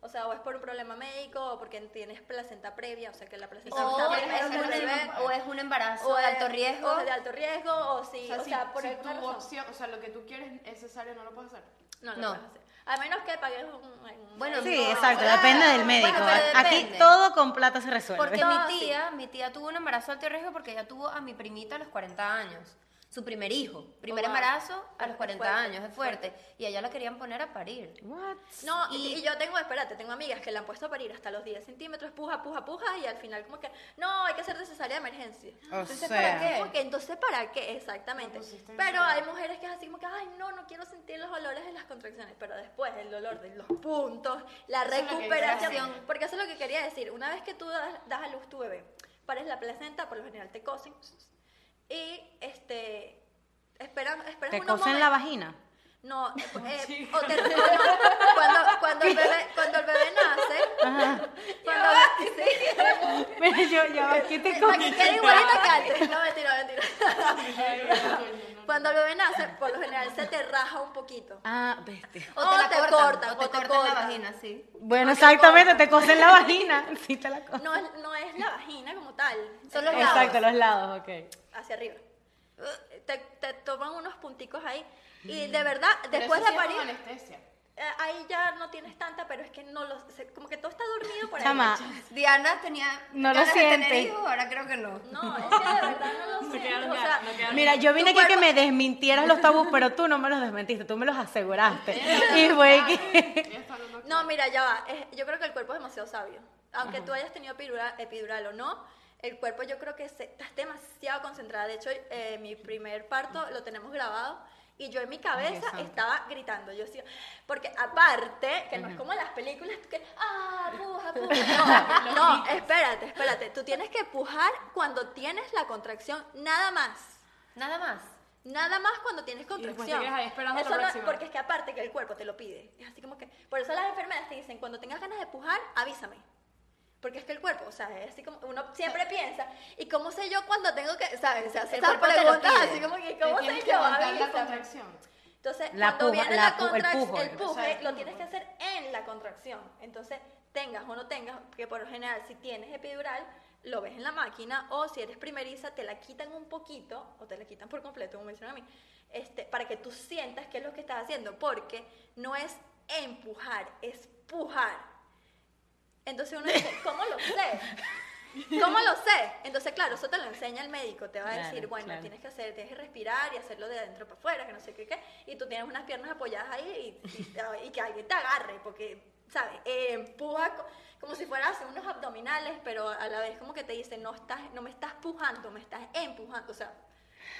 O sea, o es por un problema médico o porque tienes placenta previa, o sea, que la placenta O está es, previa un, bebé, o es un embarazo o de es- alto riesgo. o de alto riesgo, o si, O sea, o si, sea, por si tu razón. opción, o sea, lo que tú quieres es cesárea, no lo puedes hacer. No, no, No. puedes hacer. A menos que pagues un, un Bueno, Sí, No, exacto, depende del médico. Bueno, Aquí depende. todo con plata se resuelve. Porque No, mi sí. tía, mi tía tuvo un embarazo alto riesgo porque ella tuvo a mi primita a los 40 años. Su primer hijo, primer Oh, wow. embarazo a los Es 40 fuerte, años, es fuerte. Y ella la querían poner a parir. What? No, y, Y- yo tengo, espérate, tengo amigas que la han puesto a parir hasta los 10 centímetros, puja, puja, puja, y al final como que, no, hay que hacer cesárea de emergencia. O Entonces, sea, ¿para qué? Como que, entonces, ¿para qué? Exactamente. No en Pero hay mujeres que es así como que, ay, no, no quiero sentir los olores de las contracciones, pero después el dolor de los puntos, la Eso recuperación. Porque eso es lo que quería decir. Una vez que tú das, das a luz tu bebé, pares la placenta, por lo general te cosen, y este, esperan, esperas ¿Te unos cosen la momentos- vagina? No, eh, Sí. o te- o no, cuando, cuando, el bebé, cuando el bebé nace, cuando, sí, Mira, yo, ya, ¿qué te para que comes? quede igualita que antes. No, mentira, mentira. Cuando el bebé nace, por lo general se te raja un poquito. Ah, bestia. O O te la te cortan, cortan, o te o te cortan la vagina, sí. Bueno, O exactamente, te cosen la vagina. Sí, te la cosen. No es, no es la vagina como tal. Son los es lados. Exacto, los lados, ok. Hacia arriba. Te, te toman unos punticos ahí. Y de verdad, Pero después eso de sí es con parir, anestesia. eh, ahí ya no tienes tanta, pero es que no lo como que todo está dormido por ahí. Chama, Diana tenía No lo siente. hijos, ahora creo que no. No, es que de verdad no lo No O sea, no Mira, yo vine aquí que cuerpo- me desmintieras los tabús, pero tú no me los desmentiste, tú me los aseguraste. Y fue que... No, mira, ya va. es- yo creo que el cuerpo es demasiado sabio. Aunque tú hayas tenido epidural, epidural o no, el cuerpo yo creo que se- estás demasiado concentrada. De hecho, eh, mi primer parto lo tenemos grabado Y yo en mi cabeza estaba gritando, yo decía, porque aparte, que no es como en las películas, que, ah, puja, puja. No, no, espérate, espérate. Tú tienes que pujar cuando tienes la contracción, nada más. Nada más. Nada más cuando tienes contracción. ahí esperando Eso la no- porque es que aparte que el cuerpo te lo pide. Es así como que, por eso las enfermeras te dicen, cuando tengas ganas de pujar, avísame. Porque es que el cuerpo, o sea, es así como uno siempre piensa, ¿y cómo sé yo cuando tengo que, sabes? Se hace El esas preguntas así como que, ¿cómo sé yo? la contracción. Entonces, La cuando puja- viene la la, el contracción, pujo. el puje, lo tienes que hacer en la contracción. Entonces, tengas o no tengas, que por lo general, si tienes epidural, lo ves en la máquina, o si eres primeriza, te la quitan un poquito, o te la quitan por completo, como me hicieron a mí, este, para que tú sientas qué es lo que estás haciendo, porque no es empujar, es pujar. Entonces uno dice, ¿cómo lo sé? ¿Cómo lo sé? Entonces, claro, eso te lo enseña el médico. Te va a Claro, decir, bueno, claro. tienes que hacer, tienes que respirar y hacerlo de adentro para afuera, que no sé qué, qué. Y tú tienes unas piernas apoyadas ahí y, y- y que alguien te agarre, porque, ¿sabes? Eh, empuja co- como si fueras hacer unos abdominales, pero a la vez como que te dice, no, estás, no me estás pujando, me estás empujando. O sea,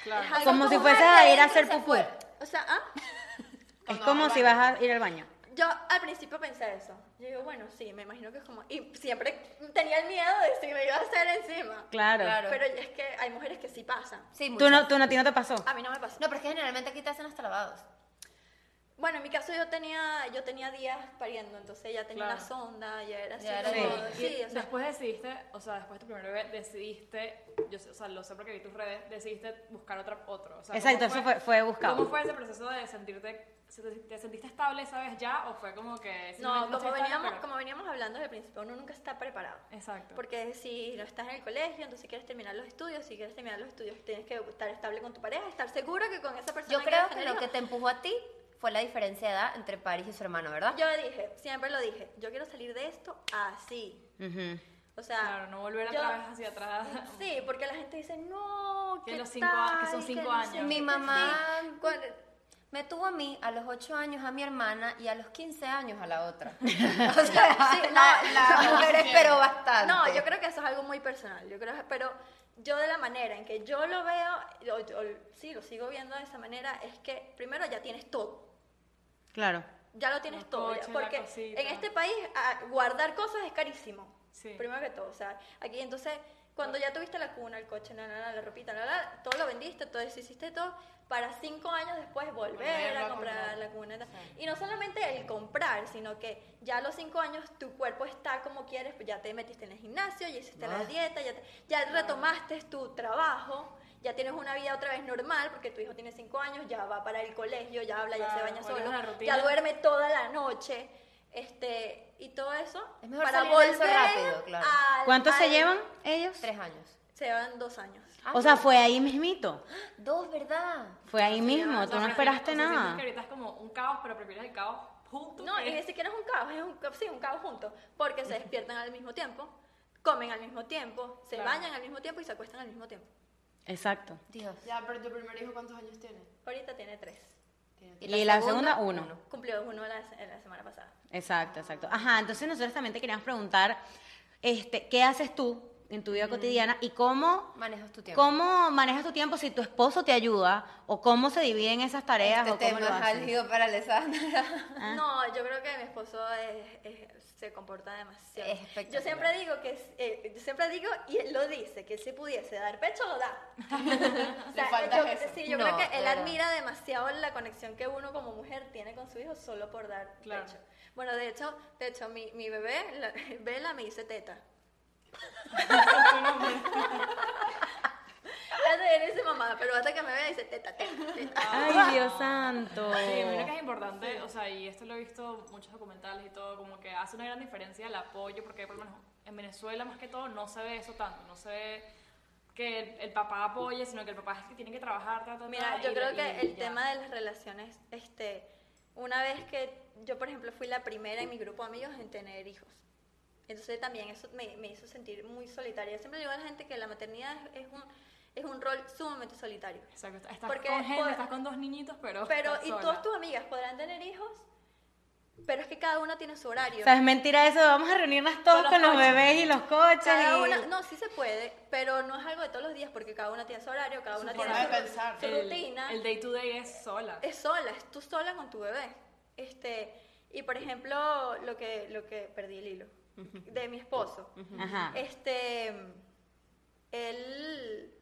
Claro. es algo Como si de a ir a hacer pupú. O sea, ¿ah? Es como si vas a ir al baño. Yo al principio pensé eso. Yo digo, bueno, sí, me imagino que es como... Y siempre tenía el miedo de si me iba a hacer encima. Claro. Claro. Pero es que hay mujeres que sí pasan. Sí, Tú muchas. no, tú no, a ti no te pasó. A mí no me pasó. No, pero es que generalmente aquí te hacen hasta lavados. Bueno, en mi caso yo tenía, yo tenía días pariendo, entonces ya tenía Claro. una sonda, ya era así. Ya era como- todo. sí, Y o sea, después decidiste, o sea, después de tu primer bebé, decidiste, yo sé, o sea, lo sé porque vi tus redes, decidiste buscar otra, otro. O sea, Exacto, ¿cómo eso fue, fue buscado. ¿Cómo fue ese proceso de sentirte, se- te sentiste estable esa vez ya o fue como que... no, como veníamos, pero- como veníamos hablando desde el principio, uno nunca está preparado. Exacto. Porque si no estás en el colegio, entonces quieres terminar los estudios, si quieres terminar los estudios tienes que estar estable con tu pareja, estar segura que con esa persona Yo creo que tener lo que te empujó a ti fue la diferencia de edad entre Paris y su hermano, ¿verdad? Yo dije, siempre lo dije, yo quiero salir de esto así. O sea, Claro, no volver yo- otra vez hacia atrás. Sí, porque la gente dice, no, Que ¿qué los cinco a- que son cinco no años. Mi mamá sí". Cuando- me tuvo a mí a los 8 años a mi hermana y a los 15 años a la otra. o sea, Sí, la, mujer esperó bastante. No, yo creo que eso es algo muy personal. Yo creo, pero yo de la manera en que yo lo veo, o- o- sí, lo sigo viendo de esa manera, es que primero ya tienes todo. Claro. Ya lo tienes Los todo. coches, porque en este país a- guardar cosas es carísimo. Sí. Primero que todo. O sea, aquí entonces, cuando ya tuviste la cuna, el coche, la, la, la, la ropita, todo lo vendiste, todo eso hiciste todo, para cinco años después volver Volverlo a a comprar comprar. la cuna. y tal. Y no solamente el comprar, sino que ya a los cinco años tu cuerpo está como quieres, pues ya te metiste en el gimnasio, ya hiciste la Ah. dieta, ya, te- ya retomaste tu trabajo. Ya tienes una vida otra vez normal porque tu hijo tiene cinco años, ya va para el colegio, ya habla, ya se baña solo, ya duerme toda la noche, este, y todo eso Es mejor para eso volver rápido, claro. al- ¿Cuántos se llevan ellos? Tres años. Se llevan dos años. Ah, O sea, fue ahí mismito. Dos, ¿verdad? Fue ahí mismo, O sea, tú no esperaste nada. que ahorita es como un caos, pero prefieres el caos junto. No, y ni siquiera es un caos, es un, sí, un caos juntos, porque se despiertan al mismo tiempo, comen al mismo tiempo, se Claro. bañan al mismo tiempo y se acuestan al mismo tiempo. Exacto. Dios. Ya, pero tu primer hijo, ¿cuántos años tiene? Ahorita tiene tres. Tiene Y la segunda, uno. Cumplió uno la, la semana pasada. Exacto, exacto. Ajá, entonces nosotros también te queríamos preguntar, este, ¿qué haces tú en tu vida cotidiana y cómo, Manejas tu tiempo. cómo manejas tu tiempo si tu esposo te ayuda o cómo se dividen esas tareas este o cómo tema lo es hacen? álgido para Alessandra. Ah. No, yo creo que mi esposo es- es- se comporta demasiado. Es. Yo siempre digo que, eh, yo siempre digo y él lo dice, que si pudiese dar pecho lo da. O sea, falta yo, eso. Sí, yo No, creo que él admira demasiado la conexión que uno como mujer tiene con su hijo solo por dar Claro. pecho. Bueno, de hecho, de hecho mi, mi bebé, la, Bella, me dice teta. Dice mamá, pero hasta que me vea dice teta, teta, teta. Ay, Dios santo. Sí, creo que es importante, o sea, y esto lo he visto en muchos documentales y todo, como que hace una gran diferencia el apoyo, porque por lo menos en Venezuela más que todo no se ve eso tanto, no se ve que el, el papá apoye, sino que el papá es que tiene que trabajar, ta, ta, ta, Mira, yo creo y que el ya. tema de las relaciones, este, una vez que yo, por ejemplo, fui la primera en mi grupo de amigos en tener hijos. Entonces también eso me, me hizo sentir muy solitaria. Siempre digo a la gente que la maternidad es, es un, es un rol sumamente solitario. Exacto, estás Porque con gente, por- estás con dos niñitos, pero Pero, estás y sola. todas tus amigas podrán tener hijos, pero es que cada uno tiene su horario. O sea, es mentira eso, vamos a reunirnos todos Con con los bebés y los coches. Cada y- una, no, sí se puede, pero no es algo de todos los días porque cada una tiene su horario, cada una tiene su, su El- rutina. El, day to day es sola. es sola, es tú sola con tu bebé. Este, y por ejemplo, lo que, lo que perdí el hilo de mi esposo. Ajá. Este, él,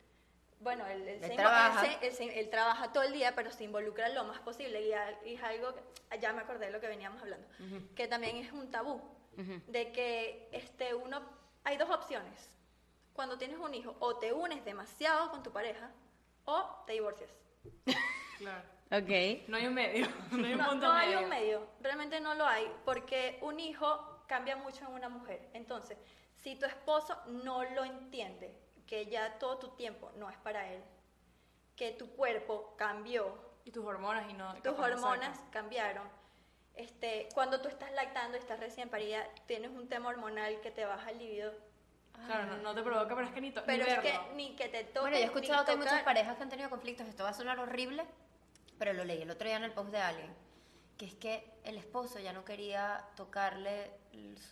bueno, él, él se trabaja. él se- él se- él trabaja todo el día, pero se involucra lo más posible. Y, a- y es algo que, ya me acordé de lo que veníamos hablando, que también es un tabú, de que este, uno, hay dos opciones. Cuando tienes un hijo, o te unes demasiado con tu pareja, o te divorcias. Claro. Ok. No hay un medio. No hay un No, punto no hay un medio, realmente no lo hay, porque un hijo cambia mucho en una mujer. Entonces, si tu esposo no lo entiende, que ya todo tu tiempo no es para él, que tu cuerpo cambió, Y tus hormonas y no. tus no hormonas sacan. cambiaron, este, cuando tú estás lactando y estás recién parida, tienes un tema hormonal que te baja el libido, Claro, no, no te provoca, pero es que ni, to- pero ni es que verlo. ni que te toque, Bueno, yo he escuchado que hay muchas parejas que han tenido conflictos. Esto va a sonar horrible, pero lo leí el otro día en el post de alguien. Que es que el esposo ya no quería tocarle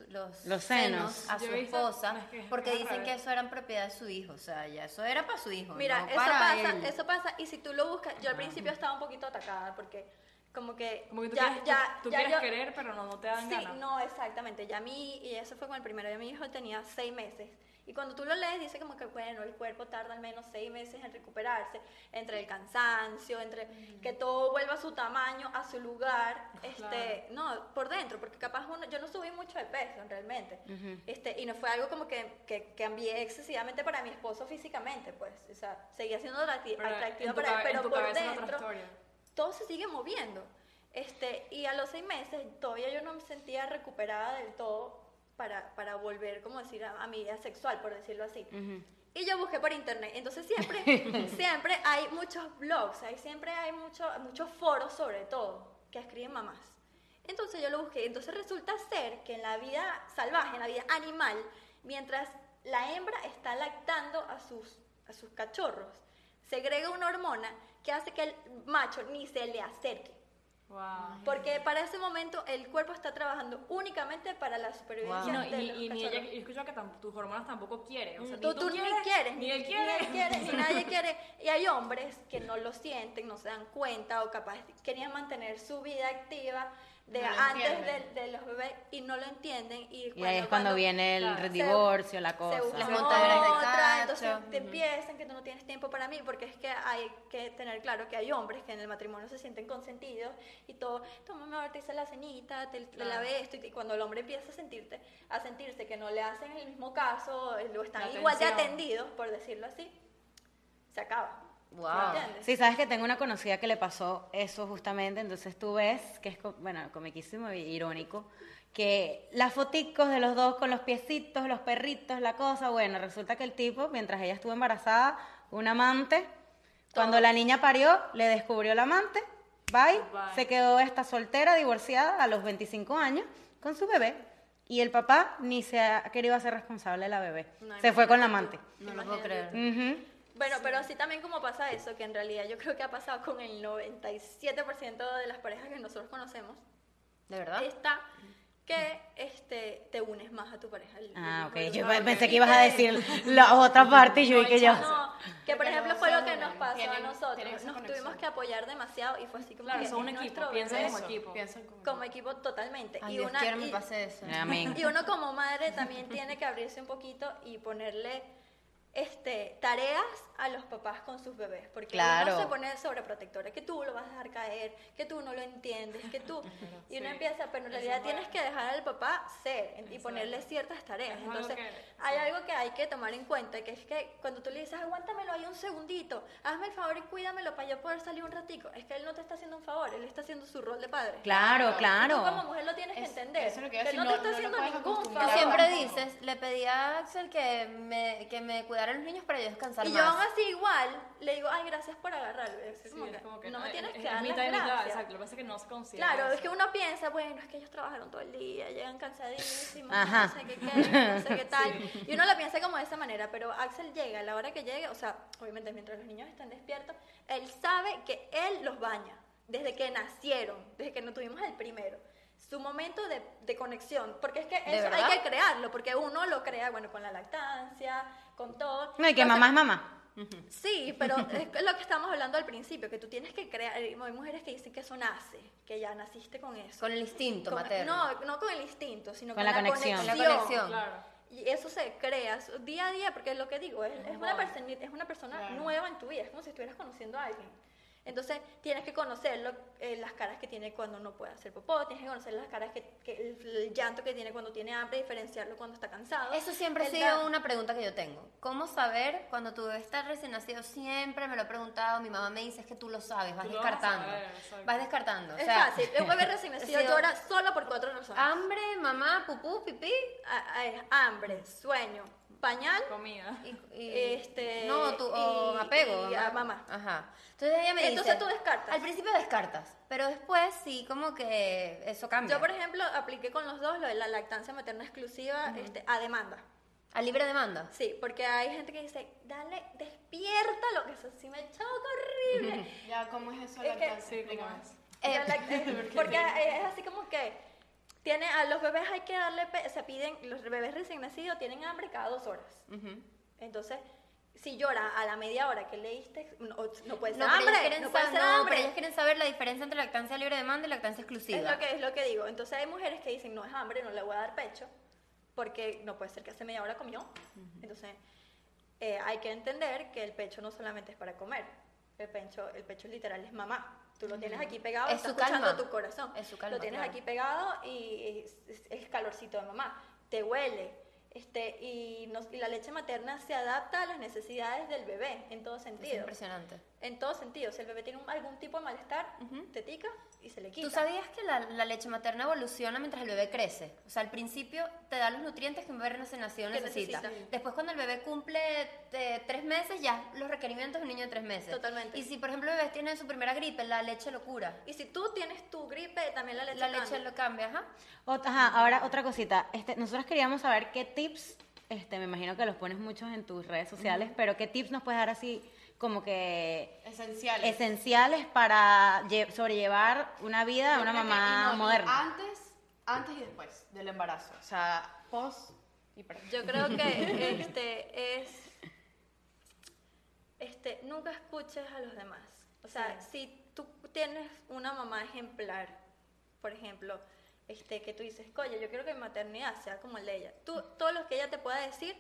los, senos. a su esposa porque dicen que eso eran propiedad de su hijo. O sea, ya eso era para su hijo. Mira, no eso para pasa, él. eso pasa, y si tú lo buscas, yo al principio estaba un poquito atacada porque como que Como que tú ya, quieres, tú- ya, tú ya quieres yo- querer, pero no, no te dan Sí, ganas. no, exactamente. Ya mi, y eso fue con el primero, ya mi hijo tenía seis meses. Y cuando tú lo lees, dice como que, bueno, el cuerpo tarda al menos seis meses en recuperarse, entre el cansancio, entre que todo vuelva a su tamaño, a su lugar, este, no, por dentro, porque capaz uno, yo no subí mucho de peso realmente, este, y no fue algo como que, que cambié excesivamente para mi esposo físicamente, pues, o sea, seguía siendo atractiva para él, pero por dentro todo se sigue moviendo. Este, y a los seis meses todavía yo no me sentía recuperada del todo para, para volver, como decir, a, a mi vida sexual, por decirlo así. Y yo busqué por internet. Entonces siempre, siempre hay muchos blogs, hay, siempre hay mucho- muchos foros sobre todo que escriben mamás. Entonces yo lo busqué. Entonces resulta ser que en la vida salvaje, en la vida animal, mientras la hembra está lactando a sus, a sus cachorros, segrega una hormona que hace que el macho ni se le acerque. Wow. Porque para ese momento el cuerpo está trabajando únicamente para la supervivencia no, de y, los y ni ella, yo escucho que tam- tus hormonas tampoco quieren. O sea, tú, ni tú ni quieres, ni él quiere. ni él quiere, ni nadie quiere. Y hay hombres que no lo sienten, no se dan cuenta o capaz querían mantener su vida activa de No antes de, de los bebés y no lo entienden. Y, Y ahí es cuando viene el claro, divorcio, la se cosa. busca Las montaderas de cacho. entonces te empiezan que tú no tienes tiempo para mí, porque es que hay que tener claro que hay hombres que en el matrimonio se sienten consentidos y todo, toma mejor te hice la cenita, te, te lavé esto, y, cuando el hombre empieza a sentirte, a sentirse que no le hacen el mismo caso, eh, lo están igual de atendidos, por decirlo así, se acaba. Wow. Sí, sabes que tengo una conocida que le pasó eso justamente, entonces tú ves, que es, bueno, comiquísimo y irónico, que las foticos de los dos con los piecitos, los perritos, la cosa, bueno, resulta que el tipo, mientras ella estuvo embarazada, un amante, cuando la niña parió, le descubrió el amante, bye, Bye. se quedó esta soltera, divorciada a los 25 años, con su bebé, y el papá ni se ha querido hacer responsable de la bebé, No, se fue con la amante. No lo puedo creer. Ujú. Bueno, pero así también como pasa eso, que en realidad yo creo que ha pasado con el 97% de las parejas que nosotros conocemos, ¿De verdad? está que este, te unes más a tu pareja. el- Ah, el- ok. Yo pensé que ibas a decir la otra parte y yo y que yo. No, que por ejemplo fue lo que nos pasó a nosotros. Nos tuvimos que apoyar demasiado y fue así como Claro, son un equipo, piensan como equipo. Piensan como Como equipo totalmente. Ay, y, una, me pase eso. Y uno como madre también tiene que abrirse un poquito y ponerle este, tareas a los papás con sus bebés, porque Claro. uno se pone sobreprotectora, que tú lo vas a dejar caer, que tú no lo entiendes, que tú, y uno Sí. empieza, pero en realidad es tienes que dejar al papá ser y Exacto. ponerle ciertas tareas. Es algo Entonces, que- hay algo que hay que tomar en cuenta, que es que cuando tú le dices, aguántamelo ahí un segundito, hazme el favor y cuídamelo para yo poder salir un ratico, es que él no te está haciendo un favor, él está haciendo su rol de padre. Claro, Y tú como claro. mujer lo tienes que Es- entender. eso es lo que que decir, no te no- está no haciendo ningún favor. siempre dices, le pedí a Axel que me, que me cuidara a los niños para yo descansar Y yo aún así igual le digo, ay, gracias por agarrarlo. Es Sí, como es que, como que no me es- tienes es- que es dar mitad las y mitad, gracias. exacto. Lo que pasa es que no se considera. Claro, es eso. que uno piensa, bueno, es que ellos trabajaron todo el día, llegan cansadísimos, Ajá. no sé qué, qué, no sé qué tal. Y uno lo piensa como de esa manera, pero Axel llega a la hora que llegue, o sea, obviamente mientras los niños están despiertos, él sabe que él los baña desde que nacieron, desde que no tuvimos el primero. su momento de, de conexión, porque es que ¿De eso hay que crearlo, porque uno lo crea, bueno, con la lactancia, con todo. No, y que Entonces, mamá es mamá. Sí, pero es lo que estábamos hablando al principio, que tú tienes que crear, hay mujeres que dicen que eso nace, que ya naciste con eso. Con el instinto Con- materno. No, no con el instinto, sino Con con, la conexión. Con la conexión. Claro. Y eso se crea día a día, porque es lo que digo, es, es una, persona, es una persona Claro. nueva en tu vida, es como si estuvieras conociendo a alguien. Entonces tienes que conocerlo, eh, las caras que tiene cuando no puede hacer popó, tienes que conocer las caras que, que- el, el llanto que tiene cuando tiene hambre, diferenciarlo cuando está cansado. Eso siempre ha sido una pregunta que yo tengo. ¿Cómo saber cuando tu bebé está recién nacido? Siempre me lo he preguntado. Mi mamá me dice es que tú lo sabes, vas Tú lo vas a descartando. saber, vas descartando. O Es sea, fácil, un bebé recién nacido llora solo por cuatro razones. Hambre, mamá, pupú, pipí. A- a- hambre, sueño, pañal Comida. Y, y- Este, no, o y- apego. y a mamá. Ajá. Entonces ella me Entonces dice. tú descartas. Al principio descartas, pero después sí, como que eso cambia. Yo, por ejemplo, apliqué con los dos lo de la lactancia materna exclusiva este, a demanda. A libre demanda. Sí, porque hay gente que dice, dale, despierta lo que eso sí me choca horrible. Ya, ¿cómo es eso? Es que- lactancia? Sí, ¿cómo es? Eh, La eh, porque es así como que tiene, a los bebés hay que darle, pe- se piden, los bebés recién nacidos tienen hambre cada dos horas. Ujú. Entonces, si llora a la media hora que le diste, no, no puede ser No, hambre, no puede ser no, hambre. pero ellos quieren saber la diferencia entre lactancia libre demanda y lactancia exclusiva. Es lo que es lo que digo. Entonces hay mujeres que dicen, no es hambre, no le voy a dar pecho, porque no puede ser que hace media hora comió. Entonces eh, hay que entender que el pecho no solamente es para comer. El pecho, el pecho literal es mamá. Tú lo tienes aquí pegado, Es está su escuchando calma. tu corazón. Es su calma, lo tienes claro. aquí pegado y es, es- calorcito de mamá. Te huele. Este, y, nos- y la leche materna se adapta a las necesidades del bebé en todo Es sentido. impresionante. En todo sentido. Si el bebé tiene un- algún tipo de malestar, te tica y se le quita. ¿Tú sabías que la, la leche materna evoluciona mientras el bebé crece? O sea, al principio te da los nutrientes que un bebé recién nacido necesita. necesita. Después, cuando el bebé cumple eh, tres meses, ya los requerimientos de un niño de tres meses. Totalmente. Y si, por ejemplo, el bebé tiene su primera gripe, la leche lo cura. Y si tú tienes tu gripe, también la leche La leche lo cambia, ajá. Ot- Ajá, ahora otra cosita. Este, nosotros queríamos saber qué tips, este, me imagino que los pones muchos en tus redes sociales, pero qué tips nos puedes dar así como que Esenciales. esenciales para lle- sobrellevar una vida de una mamá no, moderna. Antes, antes y después del embarazo. O sea, post y pre. Yo creo que este es este nunca escuches a los demás. O sea, si tú tienes una mamá ejemplar, por ejemplo, este que tú dices, "Oye, yo quiero que mi maternidad sea como el de ella." Tú todo lo que ella te pueda decir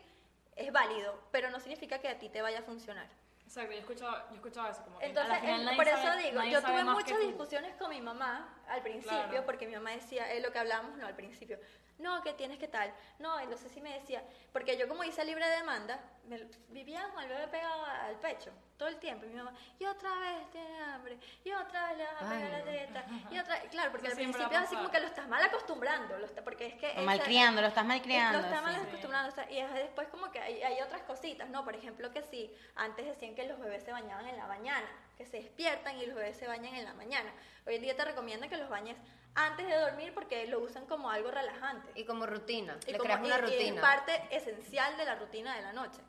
es válido, pero no significa que a ti te vaya a funcionar. Exacto, yo he escuchado, yo he escuchado eso. Como que a Entonces, la final en- nadie por eso sabe- digo, nadie yo sabe tuve más que muchas tú. discusiones con mi mamá al principio, Claro. porque mi mamá decía, es lo que hablábamos, no, al principio, no, que tienes que tal, no, entonces sí me decía, porque yo como hice libre demanda, me, vivía con el bebé pegado al pecho, todo el tiempo, y mi mamá, y otra vez tiene hambre, y otra vez le vas a pegar la teta, y otra claro, porque Eso al principio así como que lo estás mal acostumbrando, lo está- porque es que... O malcriando, lo estás es- malcriando. Lo está mal sí. acostumbrando. o sea, y es- después como que hay, hay otras cositas, ¿no? Por ejemplo, que si antes decían que los bebés se bañaban en la mañana, que se despiertan y los bebés se bañan en la mañana. Hoy en día te recomiendan que los bañes antes de dormir porque lo usan como algo relajante. Y como rutina. Y le como- creas una y- y rutina. es parte esencial de la rutina de la noche.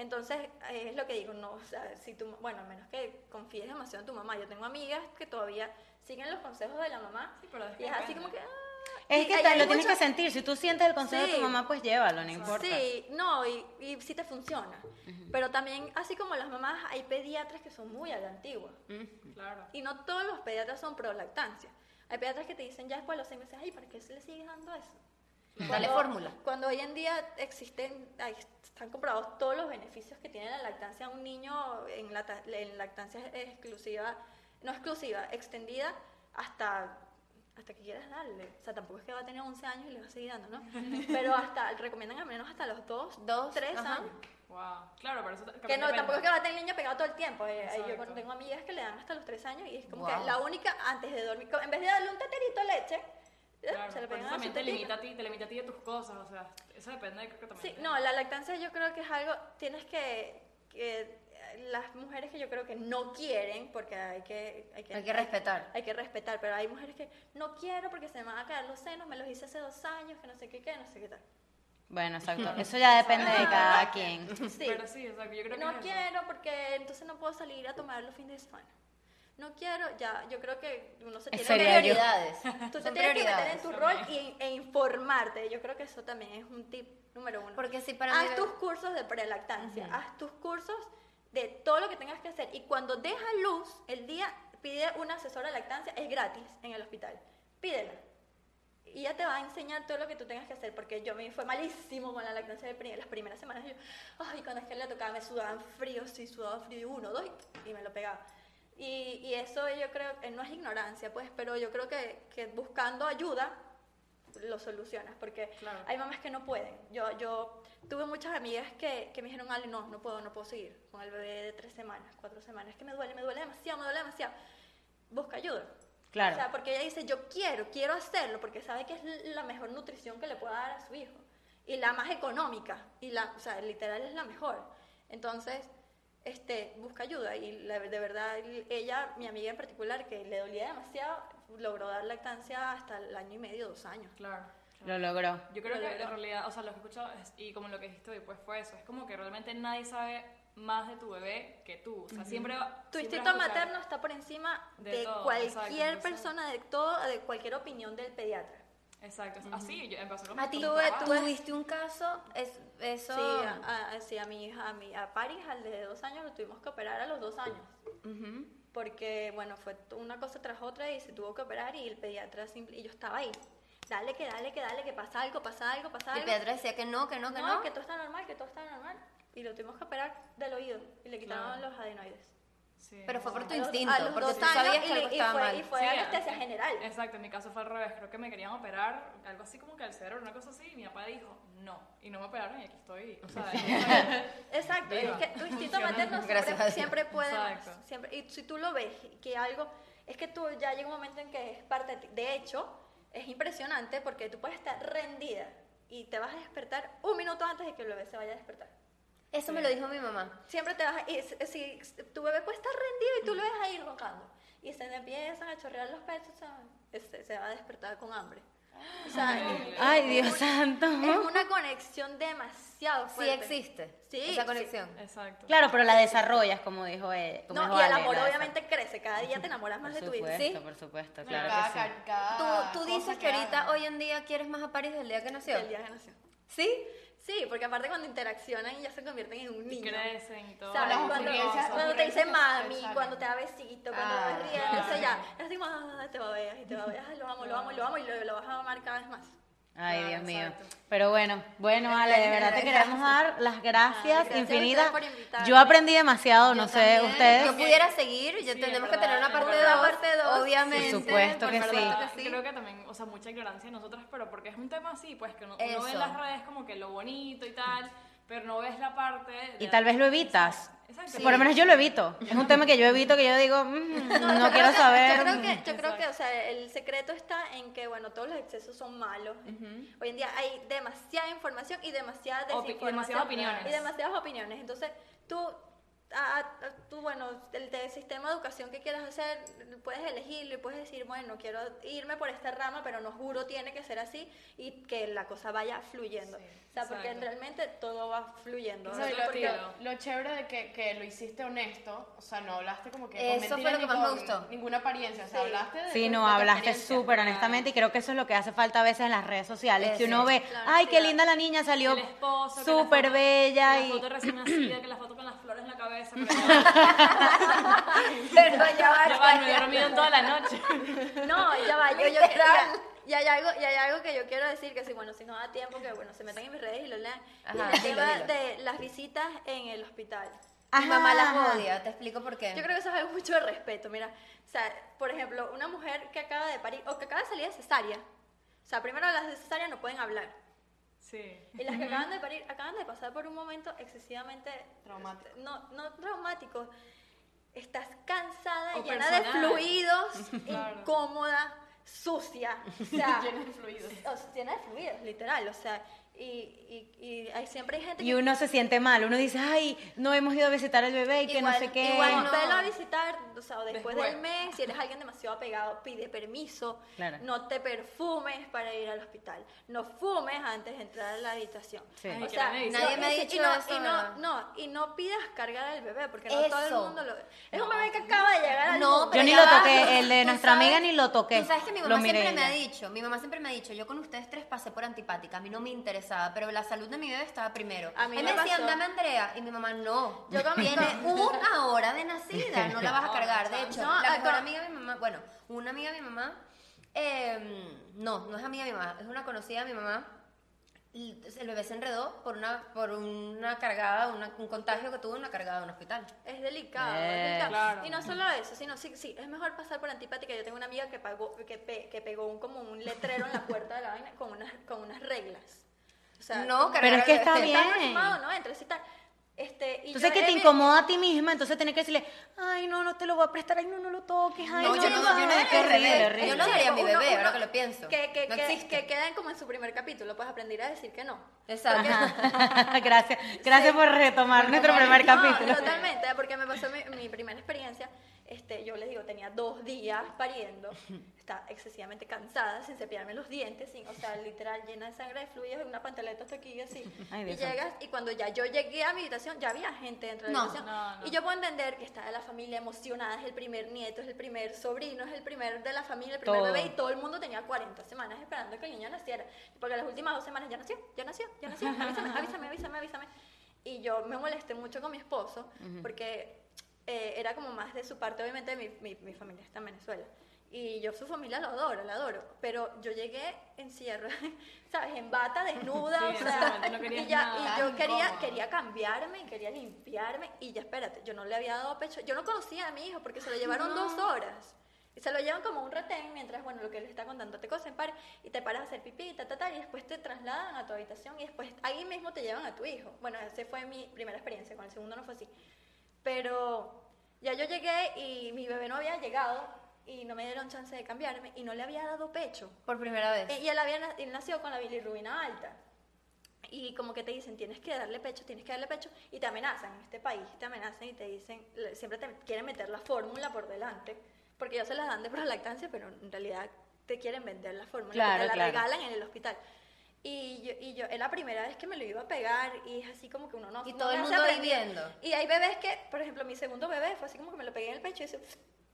Entonces, eh, es lo que digo, no, o sea, si tú, bueno, a menos que confíes demasiado en tu mamá. Yo tengo amigas que todavía siguen los consejos de la mamá Sí, pero es y es así como que... ah, Es y que te- lo tienes mucho- que sentir. Si tú sientes el consejo de tu mamá, pues llévalo, no importa. Sí, no, y, y sí te funciona. Pero también, así como las mamás, hay pediatras que son muy a la antigua. Claro. Y no todos los pediatras son pro lactancia. Hay pediatras que te dicen ya después de los seis meses, ay, ¿para qué se le sigue dando eso? Dale fórmula. Cuando hoy en día existen, están comprobados todos los beneficios que tiene la lactancia a un niño en, lata- en lactancia exclusiva, no exclusiva, extendida hasta hasta que quieras darle. O sea, tampoco es que va a tener 11 años y le va a seguir dando, ¿no? Pero hasta, recomiendan al menos hasta los 2, Dos, 3 ajá. años. Wow. Claro, pero eso Que también no, depende. tampoco es que va a tener el niño pegado todo el tiempo. eh, eh, yo tengo amigas que le dan hasta los 3 años y es como Wow. que la única, antes de dormir, en vez de darle un teterito de leche, Claro, se pegan a su también te limita a ti, te limita a ti de tus cosas, o sea, eso depende, creo que también. Sí, no, la lactancia yo creo que es algo, tienes que, que eh, las mujeres que yo creo que no quieren, porque hay que... Hay que, Hay que respetar. Hay, que respetar, pero hay mujeres que no quiero porque se me van a caer los senos, me los hice hace dos años, que no sé qué, qué, no sé qué tal. Bueno, exacto. Eso ya depende de cada quien. Sí. Pero sí, o sea, yo creo que no quiero porque entonces no puedo salir a tomar los fines de semana. No quiero, ya, yo creo que uno se tiene Prioridades. Tú te tienes que meter en tu rol y, e informarte. Yo creo que eso también es un tip número uno. Porque si para mí- Haz tus cursos de prelactancia, haz tus cursos de todo lo que tengas que hacer. Y cuando dejas luz, el día pide una asesora de lactancia, es gratis en el hospital. Pídela. Y ella te va a enseñar todo lo que tú tengas que hacer, porque yo me fue malísimo con la lactancia de las primeras semanas. Yo, ay, cuando es que le tocaba me sudaban frío, sí, sudaba frío, y uno, dos, y me lo pegaba. Y, y eso yo creo, que no es ignorancia, pues, pero yo creo que, que buscando ayuda lo solucionas, porque Claro. hay mamás que no pueden. Yo, yo tuve muchas amigas que, que me dijeron, Ale, no, no puedo, no puedo seguir con el bebé de tres semanas, cuatro semanas, es que me duele, me duele demasiado, me duele demasiado. Busca ayuda. Claro. O sea, porque ella dice, yo quiero, quiero hacerlo, porque sabe que es la mejor nutrición que le pueda dar a su hijo. Y la más económica, y la, o sea, literal es la mejor. Entonces, este, busca ayuda. Y la- de verdad, ella, mi amiga en particular, que le dolía demasiado, logró dar lactancia hasta el año y medio, dos años. Claro. Lo logró. Yo creo Lo que logró. en realidad, o sea, lo que he escuchado es- y como lo que dijiste hoy, pues fue eso. Es como que realmente nadie sabe más de tu bebé que tú. O sea, siempre. va- Tu siempre instinto materno está por encima De de, todo, cualquier exacto, persona, de todo, de cualquier opinión del pediatra. Exacto. Así yo empezó con A ti tuviste un caso, es, eso... Sí, a, a- sí, a mi hija, a, mi, a Paris, al de dos años, lo tuvimos que operar a los dos años. Porque, bueno, fue una cosa tras otra y se tuvo que operar y el pediatra, simple, y yo estaba ahí. Dale, que dale, que dale, que pasa algo, pasa algo, pasa Y el algo. pediatra decía que no, que no, que no, no. que todo está normal, que todo está normal. Y lo tuvimos que operar del oído y le quitaron Claro. los adenoides. Sí, Pero fue por tu instinto, los porque tú sabías y que algo y estaba fue- mal. y fue Sí, anestesia eh, general. Exacto, en mi caso fue al revés. Creo que me querían operar, algo así como que el cerebro, una cosa así, y mi papá dijo no. Y no me operaron y aquí estoy. O sea, Exacto, es que tu instinto materno siempre, siempre puede Exacto. siempre, y si tú lo ves que algo, es que tú ya llega un momento en que es parte de ti. De hecho, es impresionante porque tú puedes estar rendida y te vas a despertar un minuto antes de que el bebé se vaya a despertar. Eso me lo dijo mi mamá. Siempre te vas a, y si tu bebé puede estar rendido y tú lo ves ahí roncando y se le empiezan a chorrear los pechos, ¿sabes? Este, se va a despertar con hambre. O sea, es- Ay, es Dios un- santo. Es una conexión demasiado Sí fuerte. existe Sí, esa sí. conexión. Exacto. Claro, pero la desarrollas, como dijo él. Como No, dijo y el Ale, amor desa- obviamente crece, cada día te enamoras más Por de tu hijo. supuesto, ¿Sí? por supuesto, claro cada, que sí. ca- cada Tú, tú dices que ahorita, hoy en día, quieres más a París del día que nació. El día que nació. ¿Sí? Sí, porque aparte cuando interaccionan ya se convierten en un Y niño. crecen y todo. ¿Sabes? Las Cuando, ocurrencias- cuando te dice ocurrencias mami, cuando te da besito, cuando Ah, te vas riendo, claro. entonces ya, ya así, "Ah, te babeas y te babeas, lo amo, lo amo, y lo amo y lo, lo vas a amar cada vez más. Ay, Claro, Dios mío. exacto. Pero bueno, bueno, Ale, de verdad te queremos dar las gracias gracias infinitas. ustedes por invitarme. Yo aprendí demasiado, no sé, ustedes. Yo pudiera seguir, yo Sí, tenemos en que tener una parte en 2, verdad. Parte dos. obviamente. Por supuesto que por sí. que. Creo que también, o sea, mucha ignorancia de nosotras, pero porque es un tema así, pues que uno, uno ve en las redes como que lo bonito y tal, pero no ves la parte. de- Y tal vez lo evitas. Exacto. Por lo menos yo lo evito. Es un tema que yo evito, que yo digo, mm, no quiero saber. Yo creo que, yo creo que o sea, el secreto está en que, bueno, todos los excesos son malos. Hoy en día hay demasiada información y demasiada Opi- y desinformación. demasiadas opiniones. Y demasiadas opiniones. Entonces, tú, a- a- tú bueno, el, de sistema de educación que quieras hacer, puedes elegirlo y puedes decir, bueno, quiero irme por esta rama, pero no juro tiene que ser así y que la cosa vaya fluyendo. Sí, o sea, porque exacto. realmente todo va fluyendo. No, y Otro lo, estilo. lo- lo chévere de que, que lo hiciste honesto, o sea, no hablaste como que Eso fue lo que más me gustó. Ninguna apariencia, o sea, Sí. hablaste de Sí, no, de hablaste súper honestamente y creo que eso es lo que hace falta a veces en las redes sociales, que Eso. uno ve, Claro, ay, qué linda la niña, salió el que la súper foto- bella que y... La foto recién nacida, que la foto con las flores en la cabeza. Pero Pero ya va, ya va, no he dormido en toda la noche. No, ya va, yo, yo ya, y hay algo, y hay algo que yo quiero decir que si bueno, si no da tiempo que bueno, se metan en mis redes y lo lean. Ajá, y el dilo, tema dilo. de las visitas en el hospital. Mi mamá las Ajá. odia, te explico por qué. Yo creo que eso es algo mucho de respeto, mira, o sea, por ejemplo, una mujer que acaba de parir o que acaba de salir de cesárea. O sea, primero las de cesárea no pueden hablar. Sí. Y las que acaban de parir, acaban de pasar por un momento excesivamente Traumático. No, no traumático. Estás cansada, O llena de fluidos, Claro. incómoda, sucia. O sea, Llena de fluidos. o sea, llena de fluidos, literal. O sea, y, y, y, hay, siempre hay gente Y que uno se siente mal, uno dice, ay, no hemos ido a visitar al bebé y que no sé qué. igual no. velo a visitar, o sea, después, Después. del mes, si eres alguien demasiado apegado, pide permiso. Claro. No te perfumes para ir al hospital. No fumes antes de entrar a la habitación. Sí. Ay, O que sea, me dice. Nadie no, me ha dicho y no, eso, y no, y no pidas cargar al bebé, porque no todo el mundo lo... Es un bebé que acaba de llegar al No, mundo. Yo ni lo toqué, el de nuestra sabes- amiga ni lo toqué. Tú sabes que mi mamá siempre me ha dicho, mi mamá siempre me ha dicho, yo con ustedes tres pasé por antipática, a mí no me interesaba, pero la salud de mi bebé estaba primero. A mí Él me me decían, dame Andrea, y mi mamá, no, Yo tiene una hora de nacida, no la vas a cargar. De hecho, no, la ah, mejor amiga de mi mamá, bueno, una amiga de mi mamá, eh, no, no es amiga de mi mamá, es una conocida de mi mamá, y el bebé se enredó por una, por una cargada, una- un contagio que tuvo en una cargada en un hospital. Es delicado, Eh, es delicado. claro. Y no solo eso, sino sí, sí, es mejor pasar por antipática. Yo tengo una amiga que pagó, que, pe- que pegó un, como un letrero en la puerta de la vaina con unas, con unas reglas. O sea, No, Pero es que está bien. Está ¿no? Entonces, tal. Este, y Entonces yo que te incomoda a ti misma, entonces tienes que decirle, ay, no, no te lo voy a prestar, ay, no, no lo toques, ay, No, no, yo no, yo no qué horrible, horrible. Yo no daría a mi bebé, uno- ahora que lo pienso. Que, que, no que- que queden como en su primer capítulo, pues aprender a decir que no. Exacto. gracias, gracias por retomar nuestro primer No, capítulo. totalmente, porque me pasó mi, mi primera experiencia. Este, yo les digo, tenía dos días pariendo, estaba excesivamente cansada, sin cepillarme los dientes, sin, o sea, literal llena de sangre, de fluidos, una pantaleta hasta aquí así. Ay, y llegas, y cuando ya yo llegué a mi habitación, ya había gente dentro de la No. habitación. No, no. Y yo puedo entender que está la familia emocionada, es el primer nieto, es el primer sobrino, es el primer de la familia, el primer Todo. bebé, y todo el mundo tenía 40 semanas esperando que el niño naciera. Porque las últimas dos semanas ya nació, ya nació, ya nació, avísame, avísame, avísame, avísame. Y yo me molesté mucho con mi esposo, porque eh, era como más de su parte, obviamente mi, mi, mi familia está en Venezuela. Y yo su familia lo adoro, la adoro. Pero yo llegué en ruedas, ¿sabes? En bata, desnuda, Sí, o sea, no y, ya, y yo quería, quería cambiarme y quería limpiarme. Y ya espérate, yo no le había dado pecho. Yo no conocía a mi hijo porque se lo llevaron dos horas. Y se lo llevan como un retén mientras, bueno, lo que él está contando te cosas, pare, y te paras a hacer pipí, ta, ta, ta, y después te trasladan a tu habitación y después ahí mismo te llevan a tu hijo. Bueno, esa fue mi primera experiencia, con el segundo no fue así. Pero ya yo llegué y mi bebé no había llegado y no me dieron chance de cambiarme y no le había dado pecho. Por primera vez. Y él, había, él nació con la bilirrubina alta. Y como que te dicen, tienes que darle pecho, tienes que darle pecho, y te amenazan, en este país te amenazan y te dicen, siempre te quieren meter la fórmula por delante, porque ellos se las dan de prolactancia, pero en realidad te quieren vender la fórmula, Claro, te la claro. regalan en el hospital. Y yo, y yo, es la primera vez que me lo iba a pegar, y es así como que uno no... Y no todo el mundo ahí aprender. viendo. Y hay bebés que, por ejemplo, mi segundo bebé fue así como que me lo pegué en el pecho y se,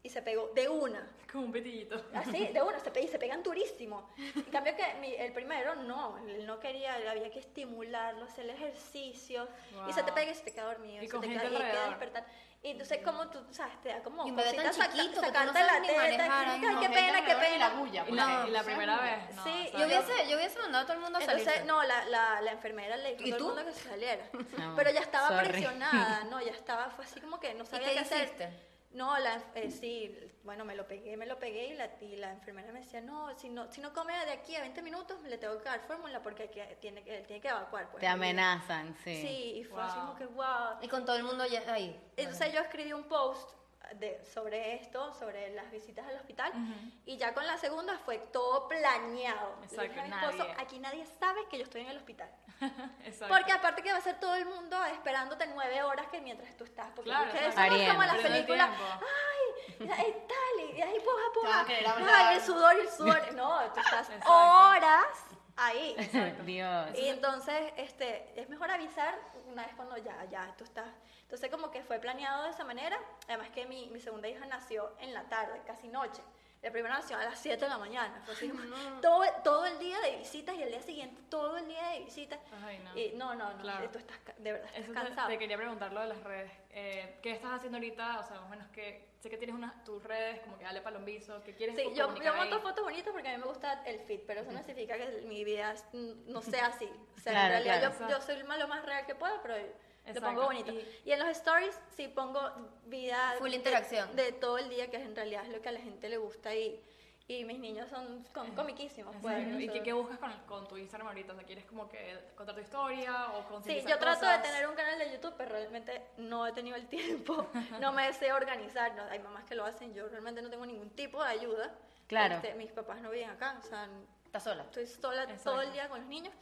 y se pegó de una. Como un petillito. Así, de una, se, pe- y se pegan durísimo. En cambio que mi- el primero no, él no quería, había que estimularlo, hacer ejercicio, y se te pega y se te queda dormido, Y se con te gente queda, y alrededor. despertar. Y entonces como tú, sabes, te da como Y un bebé tan cosita saca- chiquito que tú no sacarte sabes la ni teta, manejar, ay, ay, qué pena, gente qué alrededor y la pena. bulla, Y pues. la, No, y la sí. primera vez. No, Sí, o sea, Yo hubiese, yo hubiese mandado a todo el mundo a Entonces, salirse. no, la, la, la enfermera le dijo ¿Y a todo tú? el mundo que se saliera. No, Pero ya estaba sorry. presionada, no, ya estaba, fue así como que no sabía qué qué hacer. hiciste? No, la, eh, sí, bueno, me lo pegué, me lo pegué y la, y la enfermera me decía, no, si no, si no come de aquí a 20 minutos, le tengo que dar fórmula porque que- tiene, tiene que evacuar. Pues, Te amenazan, sí. Sí, y fue así Wow. como que, wow. Y con todo el mundo ya- ahí. Entonces yo escribí un post de, sobre esto, sobre las visitas al hospital, y ya con la segunda fue todo planeado. Dije Exacto, a mi esposo, nadie. aquí nadie sabe que yo estoy en el hospital. Exacto. Porque aparte que va a ser todo el mundo esperándote nueve horas que mientras tú estás. Porque Claro, es que eso exacto. no es como en las películas. Ay, ay, tal, y ahí puja, Te puja. van a querer Ay, el sudor y el sudor. No, tú estás Exacto. horas ahí. Dios. Y entonces, este, es mejor avisar una vez cuando ya, ya, tú estás. Entonces, como que fue planeado de esa manera. Además que mi, mi segunda hija nació en la tarde, casi noche. La primera nació a las 7 de la mañana. Fue así como todo, todo el día de visitas y el día siguiente todo el día de visitas. Ay, no. Y no, no, no, Claro. tú estás, de verdad, estás Eso te, cansado. te quería preguntar lo de las redes. Eh, ¿Qué estás haciendo ahorita? O sea, más o menos que sé que tienes unas tus redes, como que dale palombizo, que quieres Sí, yo, yo monto ahí? fotos bonitas porque a mí me gusta el fit, pero eso no significa que mi vida es- no sea así. O sea, Claro, en realidad claro. yo, yo soy lo más real que puedo, pero lo Exacto. pongo bonito. Y- Y, en los stories sí pongo vida Full de- interacción. De, todo el día, que en realidad es lo que a la gente le gusta y, y mis niños son con- comiquísimos. Pues, Exacto. ¿Y qué, qué buscas con, con tu Instagram ahorita? O sea, ¿quieres como que contar tu historia o Sí, yo trato cosas? de tener un canal de YouTube, pero realmente no he tenido el tiempo, no me sé organizar, no, hay mamás que lo hacen, yo realmente no tengo ningún tipo de ayuda. Claro. Este, mis papás no viven acá, o sea, Estás sola. estoy sola todo el día con los niños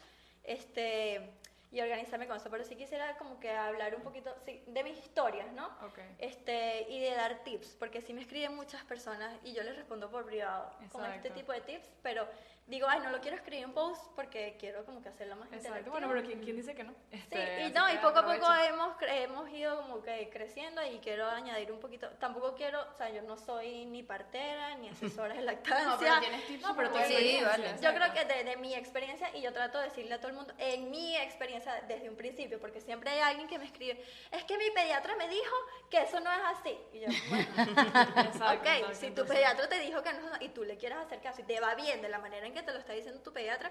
este, y organizarme con eso. Pero sí quisiera como que hablar un poquito sí, de mis historias, ¿no? Ok. Este, y de dar tips, porque sí me escriben muchas personas y yo les respondo por privado con este Exacto. tipo de tips, pero digo, ay, no lo quiero escribir en post porque quiero como que hacerlo más Exacto. interactivo. Bueno, pero ¿quién, quién dice que no? Sí, Este, y así no, y poco a poco hemos, hemos ido como que creciendo y quiero añadir un poquito, tampoco quiero, o sea, yo no soy ni partera ni asesora de lactancia. No, pero tienes tips No, pero Sí, vale. Yo creo que de, de mi experiencia, y yo trato de decirle a todo el mundo, en mi experiencia desde un principio, porque siempre hay alguien que me escribe, es que mi pediatra me dijo que eso no es así. Y yo, bueno, Exacto, ok, exacto, si tu pediatra te dijo que no es así, y tú le quieres hacer caso y te va bien de la manera en que te lo está diciendo tu pediatra,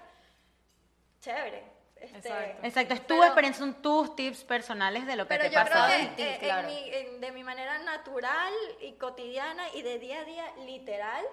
chévere. Este, Exacto. Exacto, es tu Pero- experiencia, son tus tips personales de lo que Pero te yo creo que en ti, eh, en claro. mi- en- de mi manera natural y cotidiana y de día a día literal,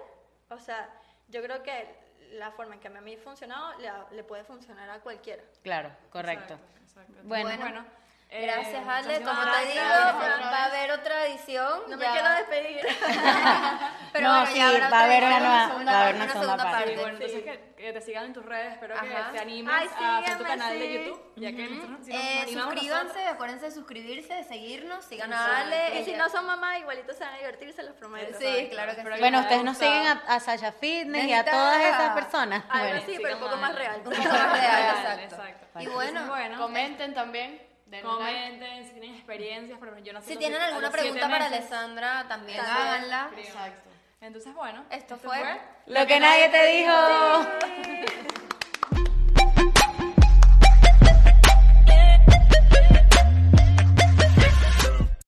o sea, yo creo que la forma en que a mí me ha funcionado le, le puede funcionar a cualquiera. Claro, correcto. Exacto, exacto. Bueno. bueno. Gracias, Ale. muchísimas Como te digo, va a haber otra edición. No ya. me quiero despedir. Pero No, bueno, sí, ya va a haber una nueva- segunda va a haber parte, una segunda parte. Sí, bueno, Sí. entonces que, que te sigan en tus redes, espero Ajá. que te animes Ay, a hacer tu canal de sí. YouTube, ya que nosotros sí nos Eh, animamos suscríbanse, nosotros. acuérdense de suscribirse, de seguirnos, sigan a. Ale. y si no son mamás, igualito se van a divertir, se los prometo. Sí, claro que sí. Bueno, ustedes nos siguen a, a Sasha Fitness y a todas esas personas. Algo Bueno, así, pero un poco más real. Un poco más real, exacto. Y bueno, Comenten también. Like. comenten si tienen experiencias, pero yo no sé si tienen que- alguna pregunta para meses. Alessandra, también También. háganla. Exacto. Entonces, bueno, Esto fue Lo que nadie te dijo.